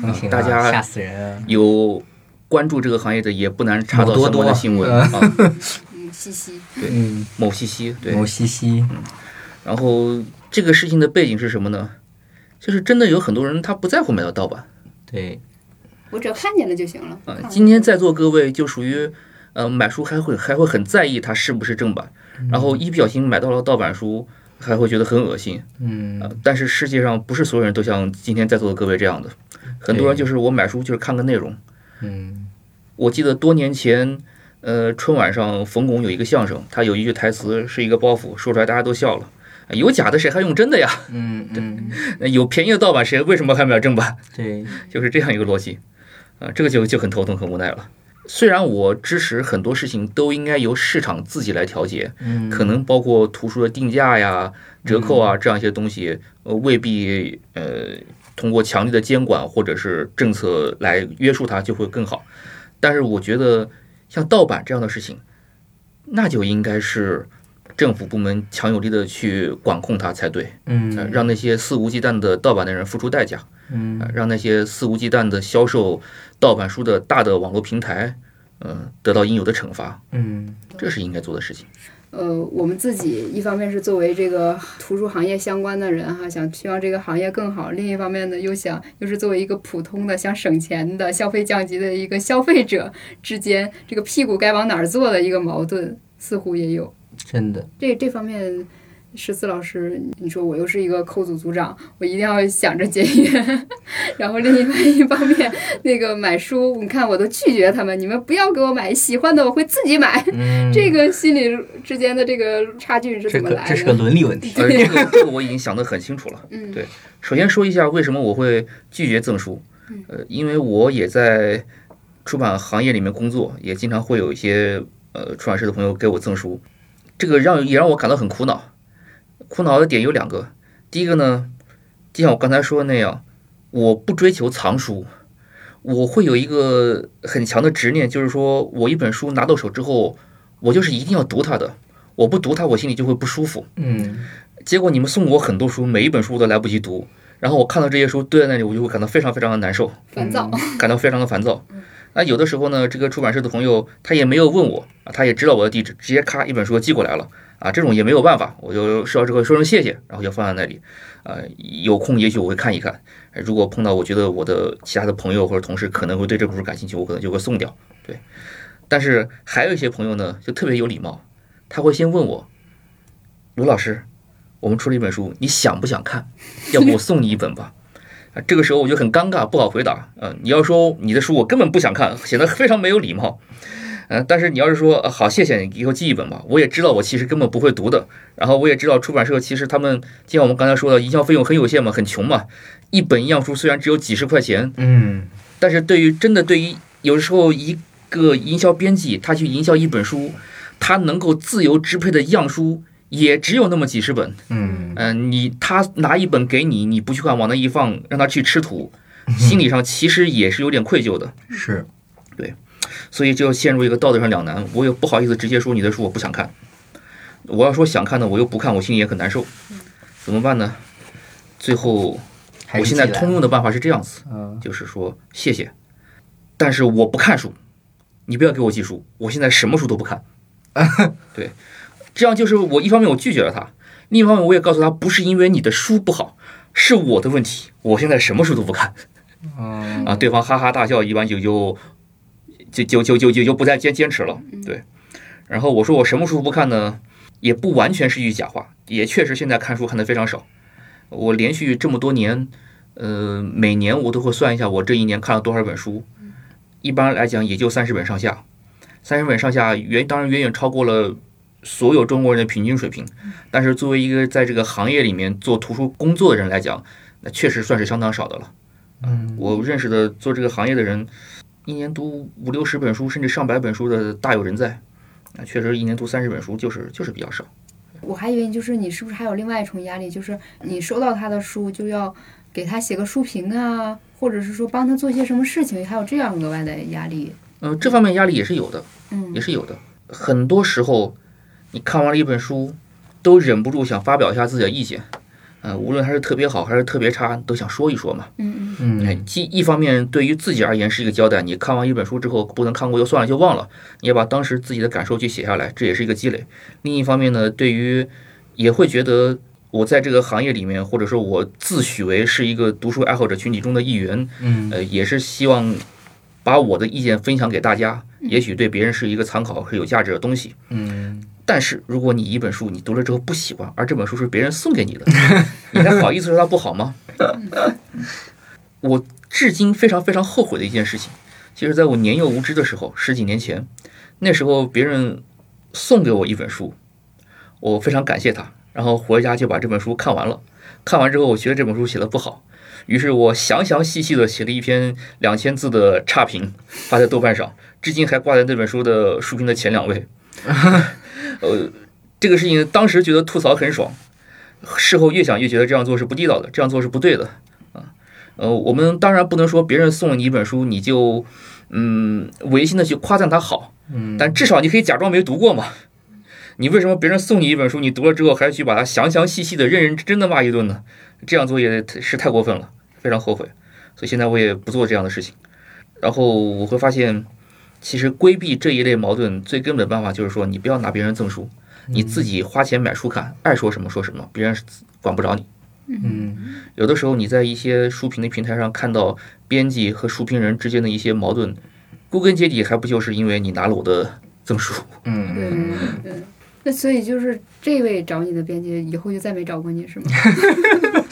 横行啊
大家
吓死人啊！
有关注这个行业的，也不难查到
某多多
相关的新闻
嗯
啊。
嗯，西西，
嗯，
某西西对，
某西西，
然后这个事情的背景是什么呢？就是真的有很多人他不在乎买到盗版
对，
我只要看见了就行了。
啊
看。了
今天在座各位就属于，呃，买书还会还会很在意它是不是正版，然后一不小心买到了盗版书，还会觉得很恶心。
嗯
呃，但是世界上不是所有人都像今天在座的各位这样的，很多人就是我买书就是看个内容。
嗯
我记得多年前，呃，春晚上冯巩有一个相声，他有一句台词是一个包袱，说出来大家都笑了。呃有假的谁还用真的呀？
嗯嗯，
呃 [LAUGHS] 有便宜的盗版谁为什么还买正版？
对，
就是这样一个逻辑，啊、这个就就很头疼很无奈了。虽然我支持很多事情都应该由市场自己来调节，嗯，可能包括图书的定价呀、折扣啊这样一些东西，呃，未必呃通过强力的监管或者是政策来约束它就会更好。但是我觉得像盗版这样的事情，那就应该是政府部门强有力的去管控它才对，
嗯
让那些肆无忌惮的盗版的人付出代价。
嗯
呃让那些肆无忌惮的销售盗版书的大的网络平台，呃，得到应有的惩罚，
嗯
这是应该做的事情。
呃，我们自己一方面是作为这个图书行业相关的人哈，想希望这个行业更好；另一方面呢，又想又是作为一个普通的想省钱的消费降级的一个消费者之间，这个屁股该往哪儿坐的一个矛盾，似乎也有。
真的，
这这方面，十四老师，你说我又是一个扣组组长，我一定要想着节约。[LAUGHS] 然后另一方一方面，那个买书，你看我都拒绝他们，你们不要给我买，喜欢的我会自己买。
嗯，
这个心理之间的这个差距是怎么来的？
个这是个伦理问题。
呃，这个这个我已经想得很清楚了。
嗯
对首先说一下为什么我会拒绝赠书，呃，因为我也在出版行业里面工作，也经常会有一些呃出版社的朋友给我赠书，这个让也让我感到很苦恼。苦恼的点有两个，第一个呢，就像我刚才说的那样，我不追求藏书，我会有一个很强的执念，就是说我一本书拿到手之后，我就是一定要读它的，我不读它，我心里就会不舒服。
嗯
结果你们送我很多书，每一本书我都来不及读，然后我看到这些书堆在那里，我就会感到非常非常的难受，
烦躁。
感到非常的烦躁。那有的时候呢，这个出版社的朋友他也没有问我啊，他也知道我的地址，直接咔一本书寄过来了啊，这种也没有办法，我就收到之后说声谢谢，然后就放在那里，啊，有空也许我会看一看，如果碰到我觉得我的其他的朋友或者同事可能会对这本书感兴趣，我可能就会送掉，对。但是还有一些朋友呢，就特别有礼貌，他会先问我，卢老师，我们出了一本书，你想不想看？要不我送你一本吧。啊，这个时候我就很尴尬，不好回答。呃，你要说你的书我根本不想看，显得非常没有礼貌。呃，但是你要是说、呃好，谢谢你以后寄一本吧，我也知道我其实根本不会读的。然后我也知道出版社其实他们，就像我们刚才说的，营销费用很有限嘛，很穷嘛。一本样书虽然只有几十块钱，
嗯
但是对于真的对于有时候一个营销编辑，他去营销一本书，他能够自由支配的样书也只有那么几十本。
嗯。
嗯、你他拿一本给你，你不去看，往那一放，让他去吃土，心理上其实也是有点愧疚的，
是。对。
所以就陷入一个道德上两难。我也不好意思直接说你的书我不想看，我要说想看呢，我又不看，我心里也很难受，怎么办呢？最后我现在通用的办法是这样子，
嗯。
就是说谢谢，但是我不看书，你不要给我寄书，我现在什么书都不看。[LAUGHS] 对，这样就是我一方面我拒绝了他，另一方面我也告诉他，不是因为你的书不好，是我的问题，我现在什么书都不看。
嗯
啊，对方哈哈大笑，一般就就就就就就就就不再坚坚持了。对，然后我说我什么书不看呢？也不完全是一句假话，也确实现在看书看的非常少。我连续这么多年，呃，每年我都会算一下我这一年看了多少本书，一般来讲也就三十本上下，三十本上下远当然远远超过了所有中国人的平均水平。但是作为一个在这个行业里面做图书工作的人来讲，那确实算是相当少的了。
嗯
我认识的做这个行业的人，一年读五六十本书，甚至上百本书的大有人在。那，确实一年读三十本书就是就是比较少。
我还以为就是你是不是还有另外一重压力，就是你收到他的书就要给他写个书评啊，或者是说帮他做些什么事情，还有这样额外的压力。
呃，这方面压力也是有的，
嗯
也是有的。很多时候，你看完了一本书，都忍不住想发表一下自己的意见。呃，无论它是特别好还是特别差，都想说一说嘛。
嗯嗯
哎，
嗯
既一方面对于自己而言是一个交代，你看完一本书之后不能看过就算了就忘了，你要把当时自己的感受去写下来，这也是一个积累。另一方面呢，对于也会觉得我在这个行业里面，或者说我自诩为是一个读书爱好者群体中的一员，
嗯
呃，也是希望把我的意见分享给大家，也许对别人是一个参考，是有价值的东西。
嗯
但是如果你一本书你读了之后不喜欢，而这本书是别人送给你的，[LAUGHS] 你还好意思说它不好吗？我至今非常非常后悔的一件事情，其实在我年幼无知的时候，十几年前，那时候别人送给我一本书，我非常感谢他，然后回家就把这本书看完了。看完之后，我觉得这本书写的不好，于是我详详细细的写了一篇两千字的差评，发在豆瓣上，至今还挂在那本书的书评的前两位。[LAUGHS] 呃，这个事情当时觉得吐槽很爽，事后越想越觉得这样做是不地道的，这样做是不对的啊。呃，我们当然不能说别人送了你一本书，你就嗯违心的去夸赞他好，
嗯，
但至少你可以假装没读过嘛。你为什么别人送你一本书，你读了之后还要去把它详详细细的、认认真真的骂一顿呢？这样做也是太过分了，非常后悔。所以现在我也不做这样的事情。然后我会发现，其实规避这一类矛盾最根本的办法就是说，你不要拿别人赠书，你自己花钱买书看，爱说什么说什么，别人管不着你。
嗯
有的时候你在一些书评的平台上看到编辑和书评人之间的一些矛盾，归根结底还不就是因为你拿了我的赠书？
嗯嗯，
嗯嗯。那所以就是这位找你的编辑以后就再没找过你是吗？[LAUGHS]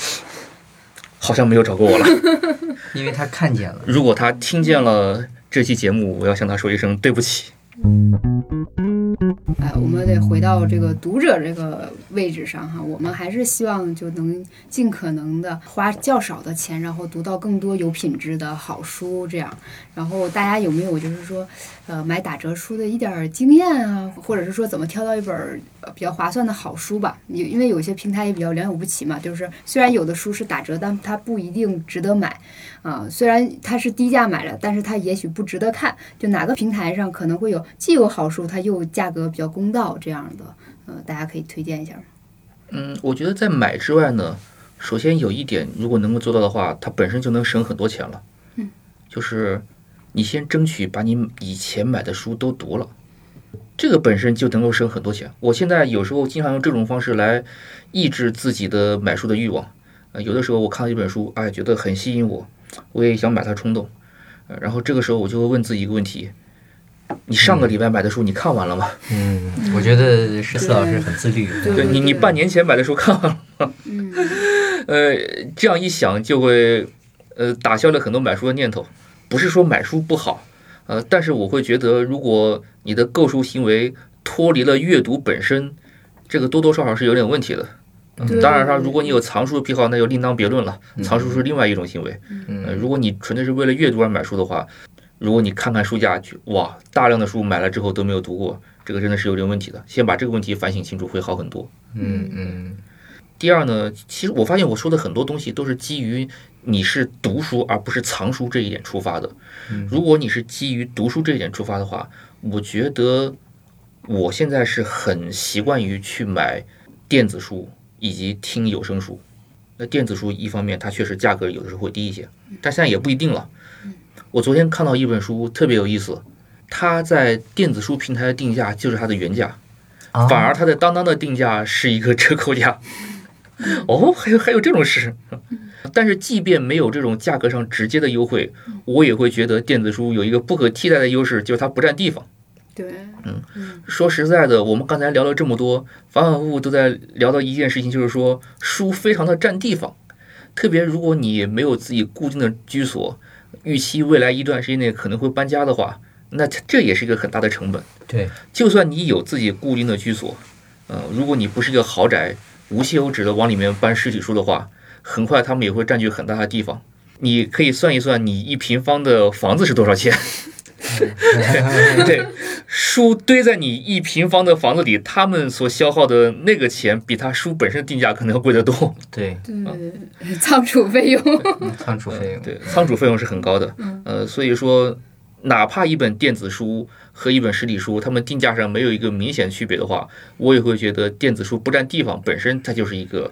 好像没有找过我了。[LAUGHS]
因为他看见了，
如果他听见了这期节目，我要向他说一声对不起。
哎，我们得回到这个读者这个位置上哈，我们还是希望就能尽可能的花较少的钱，然后读到更多有品质的好书，这样。然后大家有没有就是说，呃，买打折书的一点儿经验啊，或者是说怎么挑到一本比较划算的好书吧？因因为有些平台也比较良莠不齐嘛，就是虽然有的书是打折，但它不一定值得买啊、虽然它是低价买的，但是它也许不值得看。就哪个平台上可能会有既有好书，它又价格比较公道这样的，呃，大家可以推荐一下。
嗯，我觉得在买之外呢，首先有一点，如果能够做到的话，它本身就能省很多钱了。
嗯，
就是你先争取把你以前买的书都读了，这个本身就能够省很多钱。我现在有时候经常用这种方式来抑制自己的买书的欲望。呃，有的时候我看到一本书，哎，觉得很吸引我，我也想买它冲动。呃，然后这个时候我就会问自己一个问题：你上个礼拜买的书你看完了吗？
嗯，我觉得十四老师很自律，
对
对你，你半年前买的书看完了。
嗯 [LAUGHS]
呃，这样一想就会，呃，打消了很多买书的念头。不是说买书不好，呃，但是我会觉得，如果你的购书行为脱离了阅读本身，这个多多少少是有点问题的。
嗯
当然，说如果你有藏书的癖好，那就另当别论了。藏书是另外一种行为。呃，
嗯
如果你纯粹是为了阅读而买书的话，如果你看看书架，去哇，大量的书买了之后都没有读过，这个真的是有点问题的。先把这个问题反省清楚，会好很多。
嗯嗯
第二呢，其实我发现我说的很多东西都是基于你是读书而不是藏书这一点出发的。如果你是基于读书这一点出发的话，我觉得我现在是很习惯于去买电子书以及听有声书。那电子书一方面它确实价格有的时候会低一些，但现在也不一定了。我昨天看到一本书特别有意思，它在电子书平台的定价就是它的原价，
啊，
反而它在当当的定价是一个折扣价。[LAUGHS] 哦，还有还有这种事，但是即便没有这种价格上直接的优惠，我也会觉得电子书有一个不可替代的优势，就是它不占地方。
对，嗯
说实在的，我们刚才聊了这么多，反反复复都在聊到一件事情，就是说书非常的占地方。特别如果你没有自己固定的居所，预期未来一段时间内可能会搬家的话，那这也是一个很大的成本。
对，
就算你有自己固定的居所，呃，如果你不是一个豪宅，无休止的往里面搬实体书的话，很快他们也会占据很大的地方。你可以算一算，你一平方的房子是多少钱？[LAUGHS] 对，书堆在你一平方的房子里，他们所消耗的那个钱，比他书本身定价可能要贵得多。
对，
对，仓储费用，[LAUGHS]
仓储费用，
对，仓储费用是很高的。呃，所以说，哪怕一本电子书和一本实体书，它们定价上没有一个明显区别的话，我也会觉得电子书不占地方本身它就是一个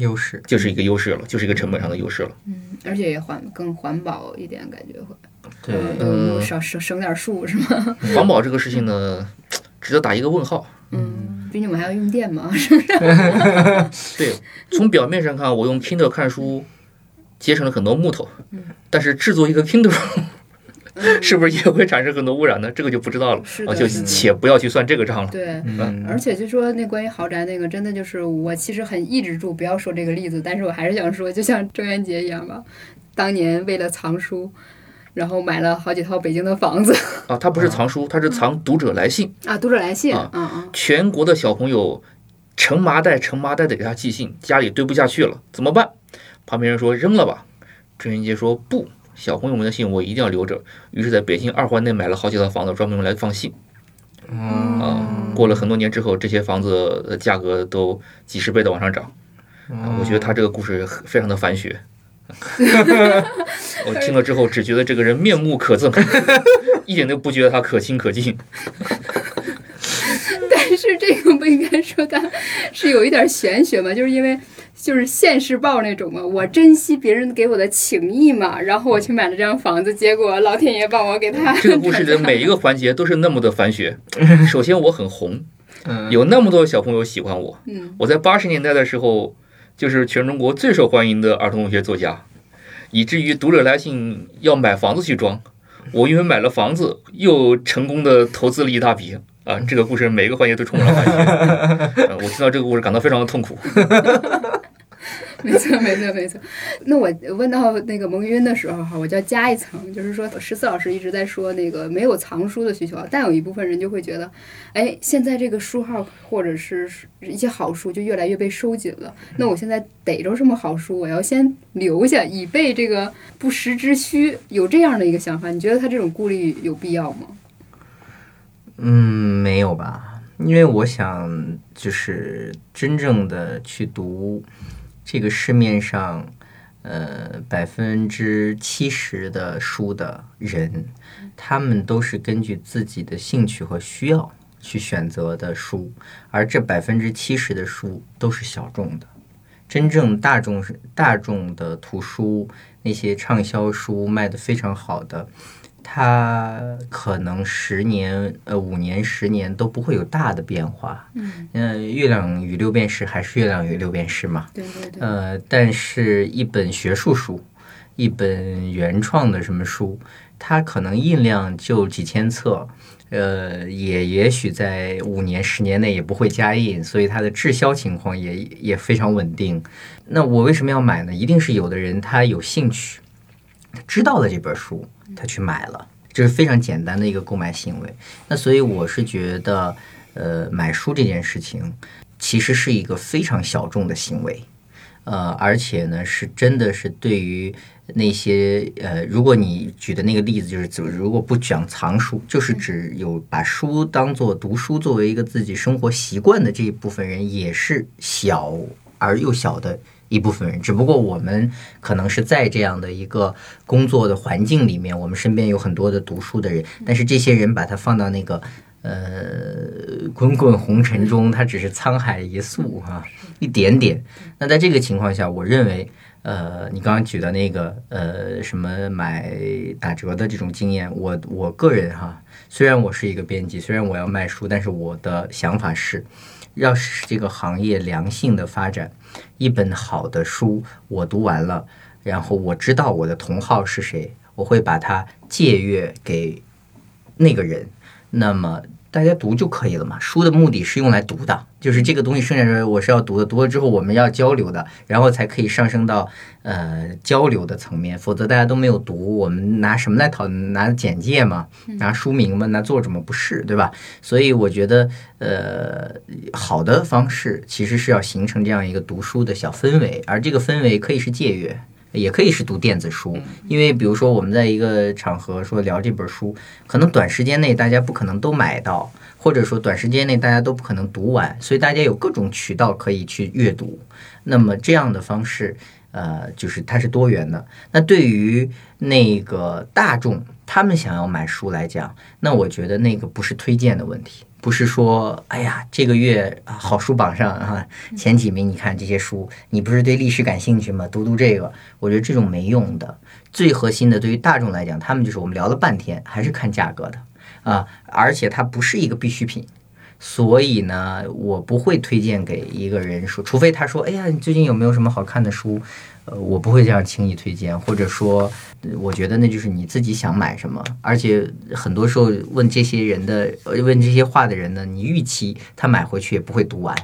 优势，
就是一个优势了，就是一个成本上的优势了。
嗯，而且也环更环保一点，感觉会，
对，
嗯，
呃
少省省点树是吗？[LAUGHS]
环保这个事情呢，值得打一个问号。
嗯，毕竟我们还要用电嘛，是不是？[LAUGHS] [LAUGHS]
对，从表面上看，我用 Kindle 看书节省了很多木头，嗯但是制作一个 Kindle [LAUGHS] 是不是也会产生很多污染呢？这个就不知道了啊，就且不要去算这个账了。
对。
嗯
而且就说那关于豪宅那个，真的就是我其实很抑制住不要说这个例子，但是我还是想说，就像郑渊洁一样吧，当年为了藏书，然后买了好几套北京的房子
啊，他不是藏书，他是藏读者来信。
啊，读者来信，
啊
嗯嗯，
全国的小朋友成麻袋成麻袋的给他寄信，家里堆不下去了，怎么办？旁边人说扔了吧，郑渊洁说不，小朋友们的信我一定要留着。于是，在北京二环内买了好几套房子，专门用来放信。啊，过了很多年之后，这些房子的价格都几十倍的往上涨。啊我觉得他这个故事非常的反学。[LAUGHS] 我听了之后，只觉得这个人面目可憎，[LAUGHS] 一点都不觉得他可亲可敬。[LAUGHS]
但是这个不应该说他是有一点玄学吗，就是因为就是现世报那种嘛，我珍惜别人给我的情谊嘛，然后我去买了这张房子，结果老天爷帮我给他
这个故事的每一个环节都是那么的繁学。[LAUGHS] 首先，我很红，[LAUGHS]
嗯
有那么多小朋友喜欢我。
嗯
我在八十年代的时候，就是全中国最受欢迎的儿童文学作家，以至于读者来信要买房子去装。我因为买了房子，又成功的投资了一大笔啊！这个故事每一个环节都充满了反学。[LAUGHS] 呃我听到这个故事感到非常的痛苦。[LAUGHS]
没错，没错，没错。那我问到那个蒙晕的时候哈，我就要加一层，就是说十四老师一直在说那个没有藏书的需求，但有一部分人就会觉得，哎，现在这个书号或者是一些好书就越来越被收紧了。那我现在逮着什么好书，我要先留下，以备这个不时之需。有这样的一个想法，你觉得他这种顾虑有必要吗？
嗯，没有吧？因为我想，就是真正的去读这个市面上，呃，百分之七十的书的人，他们都是根据自己的兴趣和需要去选择的书，而这百分之七十的书都是小众的。真正大众是大众的图书，那些畅销书卖得非常好的，它可能十年、呃五年、十年都不会有大的变化。
嗯，
呃，月亮与六便士还是月亮与六便士嘛。
对对对，
呃，但是一本学术书，一本原创的什么书，它可能印量就几千册，呃，也也许在五年、十年内也不会加印，所以它的滞销情况也也非常稳定。那我为什么要买呢？一定是有的人他有兴趣，他知道了这本书，他去买了，这是非常简单的一个购买行为。那所以我是觉得，呃，买书这件事情其实是一个非常小众的行为。呃，而且呢，是真的是对于那些呃，如果你举的那个例子就是，如果不讲藏书，就是指有把书当做读书作为一个自己生活习惯的这一部分人，也是小而又小的一部分人。只不过我们可能是在这样的一个工作的环境里面，我们身边有很多的读书的人，但是这些人把它放到那个。呃，滚滚红尘中，它只是沧海一粟哈、一点点。那在这个情况下，我认为，呃，你刚刚举的那个呃什么买打折的这种经验，我我个人哈，虽然我是一个编辑，虽然我要卖书，但是我的想法是，要使这个行业良性的发展，一本好的书我读完了，然后我知道我的同号是谁，我会把它借阅给那个人，那么大家读就可以了嘛。书的目的是用来读的，就是这个东西生产出来我是要读的，读了之后我们要交流的，然后才可以上升到呃交流的层面。否则大家都没有读，我们拿什么来讨论？拿简介嘛？拿书名嘛？拿作者嘛？不是，对吧？所以我觉得，呃，好的方式其实是要形成这样一个读书的小氛围，而这个氛围可以是借阅。也可以是读电子书，因为比如说我们在一个场合说聊这本书，可能短时间内大家不可能都买到，或者说短时间内大家都不可能读完，所以大家有各种渠道可以去阅读。那么这样的方式，呃，就是它是多元的。那对于那个大众，他们想要买书来讲，那我觉得那个不是推荐的问题。不是说，哎呀，这个月啊好书榜上啊前几名，你看这些书，你不是对历史感兴趣吗？读读这个，我觉得这种没用的。最核心的，对于大众来讲，他们就是我们聊了半天，还是看价格的啊，而且它不是一个必需品。所以呢，我不会推荐给一个人说，除非他说，哎呀，你最近有没有什么好看的书？呃，我不会这样轻易推荐，或者说，我觉得那就是你自己想买什么。而且很多时候问这些人的，问这些话的人呢，你预期他买回去也不会读完。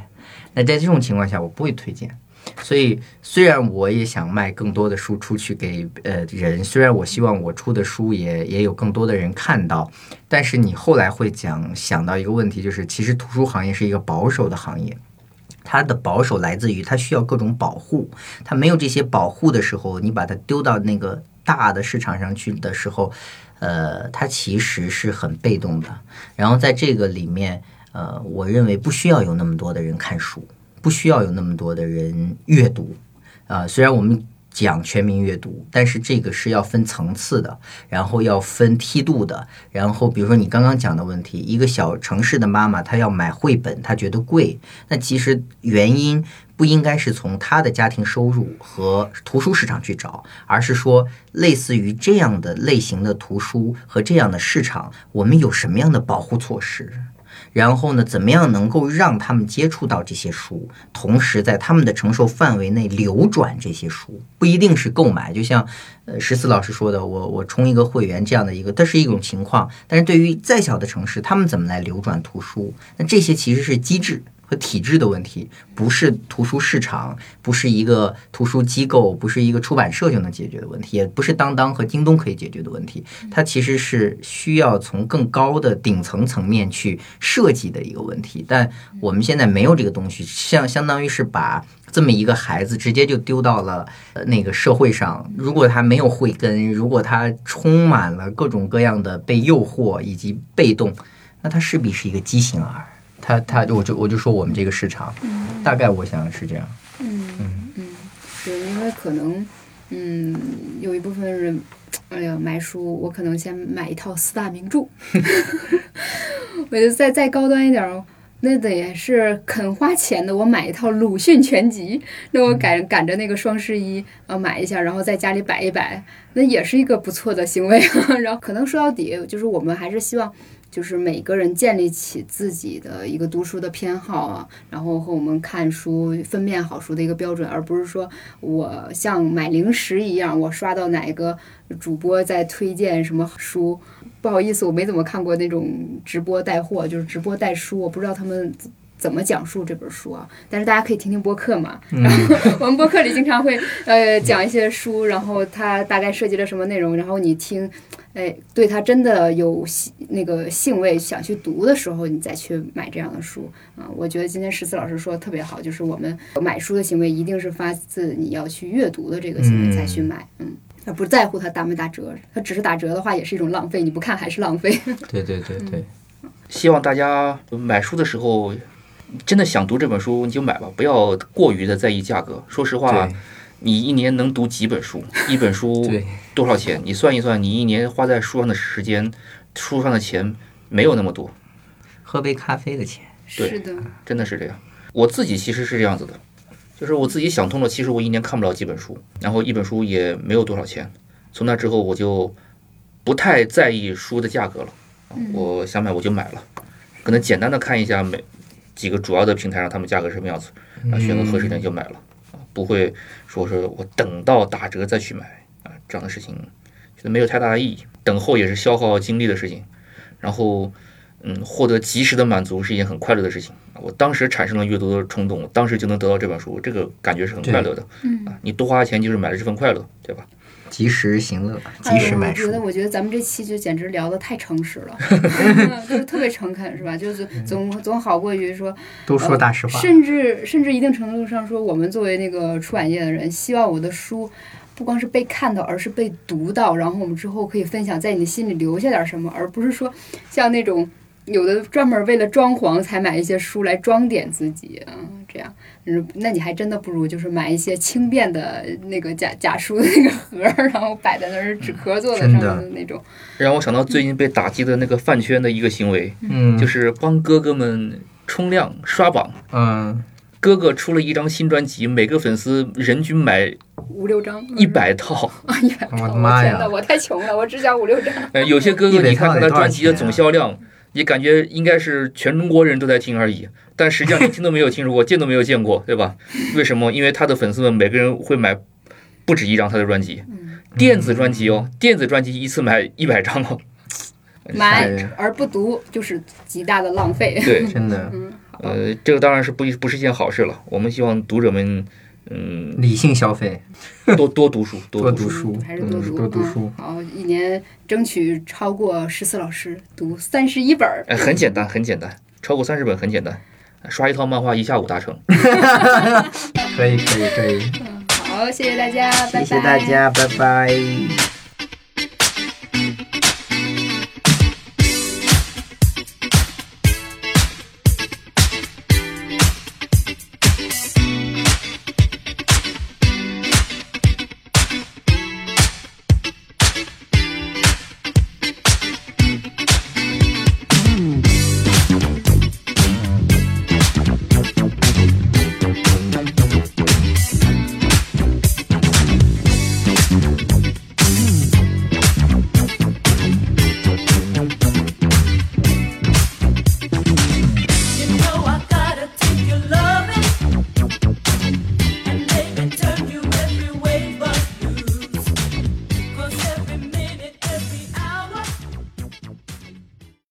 那在这种情况下，我不会推荐。所以，虽然我也想卖更多的书出去给呃人，虽然我希望我出的书也也有更多的人看到，但是你后来会讲想到一个问题，就是其实图书行业是一个保守的行业。它的保守来自于它需要各种保护，它没有这些保护的时候，你把它丢到那个大的市场上去的时候，呃，它其实是很被动的。然后在这个里面，呃，我认为不需要有那么多的人看书，不需要有那么多的人阅读。啊、虽然我们讲全民阅读，但是这个是要分层次的，然后要分梯度的。然后比如说你刚刚讲的问题，一个小城市的妈妈她要买绘本，她觉得贵，那其实原因不应该是从她的家庭收入和图书市场去找，而是说类似于这样的类型的图书和这样的市场，我们有什么样的保护措施？然后呢，怎么样能够让他们接触到这些书，同时在他们的承受范围内流转这些书，不一定是购买。就像呃十四老师说的，我我充一个会员这样的一个，它是一种情况。但是对于再小的城市，他们怎么来流转图书？那这些其实是机制。和体制的问题，不是图书市场，不是一个图书机构，不是一个出版社就能解决的问题，也不是当当和京东可以解决的问题。它其实是需要从更高的顶层层面去设计的一个问题。但我们现在没有这个东西，相相当于是把这么一个孩子直接就丢到了呃那个社会上。如果他没有慧根，如果他充满了各种各样的被诱惑以及被动，那他势必是一个畸形儿。他他我就我就说我们这个市场，大概我想是这样。
嗯嗯，对，因为可能，嗯，有一部分人，哎呀，买书我可能先买一套四大名著，[LAUGHS] 我觉得再再高端一点儿，那得也是肯花钱的。我买一套鲁迅全集，那我赶赶着那个双十一啊买一下，然后在家里摆一摆，那也是一个不错的行为。[LAUGHS] 然后可能说到底，就是我们还是希望。就是每个人建立起自己的一个读书的偏好啊，然后和我们看书分辨好书的一个标准，而不是说我像买零食一样，我刷到哪个主播在推荐什么书，不好意思，我没怎么看过那种直播带货，就是直播带书，我不知道他们。怎么讲述这本书啊？但是大家可以听听播客嘛。然后 [LAUGHS] 我们播客里经常会呃讲一些书，然后它大概涉及了什么内容，然后你听，哎，对它真的有那个兴味想去读的时候，你再去买这样的书啊。我觉得今天十四老师说的特别好，就是我们买书的行为一定是发自你要去阅读的这个行为才去买，嗯，而不在乎它打没打折。它只是打折的话，也是一种浪费，你不看还是浪费。[LAUGHS] [LAUGHS]
对对对对，
希望大家买书的时候。真的想读这本书，你就买吧，不要过于的在意价格。说实话，你一年能读几本书？[LAUGHS] 一本书多少钱？你算一算，你一年花在书上的时间、书上的钱没有那么多。
喝杯咖啡的钱，
是的，
真的是这样。我自己其实是这样子的，就是我自己想通了，其实我一年看不了几本书，然后一本书也没有多少钱。从那之后，我就不太在意书的价格了。我想买我就买了，可能简单的看一下每。几个主要的平台上，他们价格什么样子啊？选个合适点就买了啊，不会说是我等到打折再去买啊，这样的事情觉得没有太大的意义。等候也是消耗精力的事情，然后嗯，获得及时的满足是一件很快乐的事情。我当时产生了阅读的冲动，当时就能得到这本书，这个感觉是很快乐的。
嗯
啊，你多花钱就是买了这份快乐，对吧？
及时行乐，及时买
书。我觉得，我觉得咱们这期就简直聊的太诚实了，[LAUGHS] 就是特别诚恳，是吧？就是总总好过于说
都说大实话。
甚至甚至一定程度上说，我们作为那个出版业的人，希望我的书不光是被看到，而是被读到，然后我们之后可以分享，在你的心里留下点什么，而不是说像那种有的专门为了装潢才买一些书来装点自己啊，这样。嗯，那你还真的不如就是买一些轻便的那个假假书的那个盒，[LAUGHS] 然后摆在那儿纸壳做的上面的那种。
让我想到最近被打击的那个饭圈的一个行为，
嗯，
就是帮哥哥们冲量刷榜。
嗯，
哥哥出了一张新专辑，每个粉丝人均买
五六张，
一百套。[LAUGHS]
哎呀，我的
妈
呀！我太穷了，我只想五六张。
呃，有些哥哥，你看他的专辑的总销量。你感觉应该是全中国人都在听而已，但实际上你听都没有听说过，[LAUGHS] 见都没有见过，对吧？为什么？因为他的粉丝们每个人会买不止一张他的专辑，电子专辑哦，电子专辑一次买一百张哦，
买而不读就是极大的浪费。
对，
真的。[LAUGHS]
呃，这个当然是不不是一件好事了。我们希望读者们。嗯，
理性消费，
多多读书，
多
读
书，
还是多
读，多
读
书。
好，一年争取超过十四老师读三十一本儿。
哎，很简单，很简单，超过三十本很简单。刷一套漫画一下午达成。[LAUGHS]
可以可以可以，
好，谢谢大家，拜拜。
谢谢大家，拜拜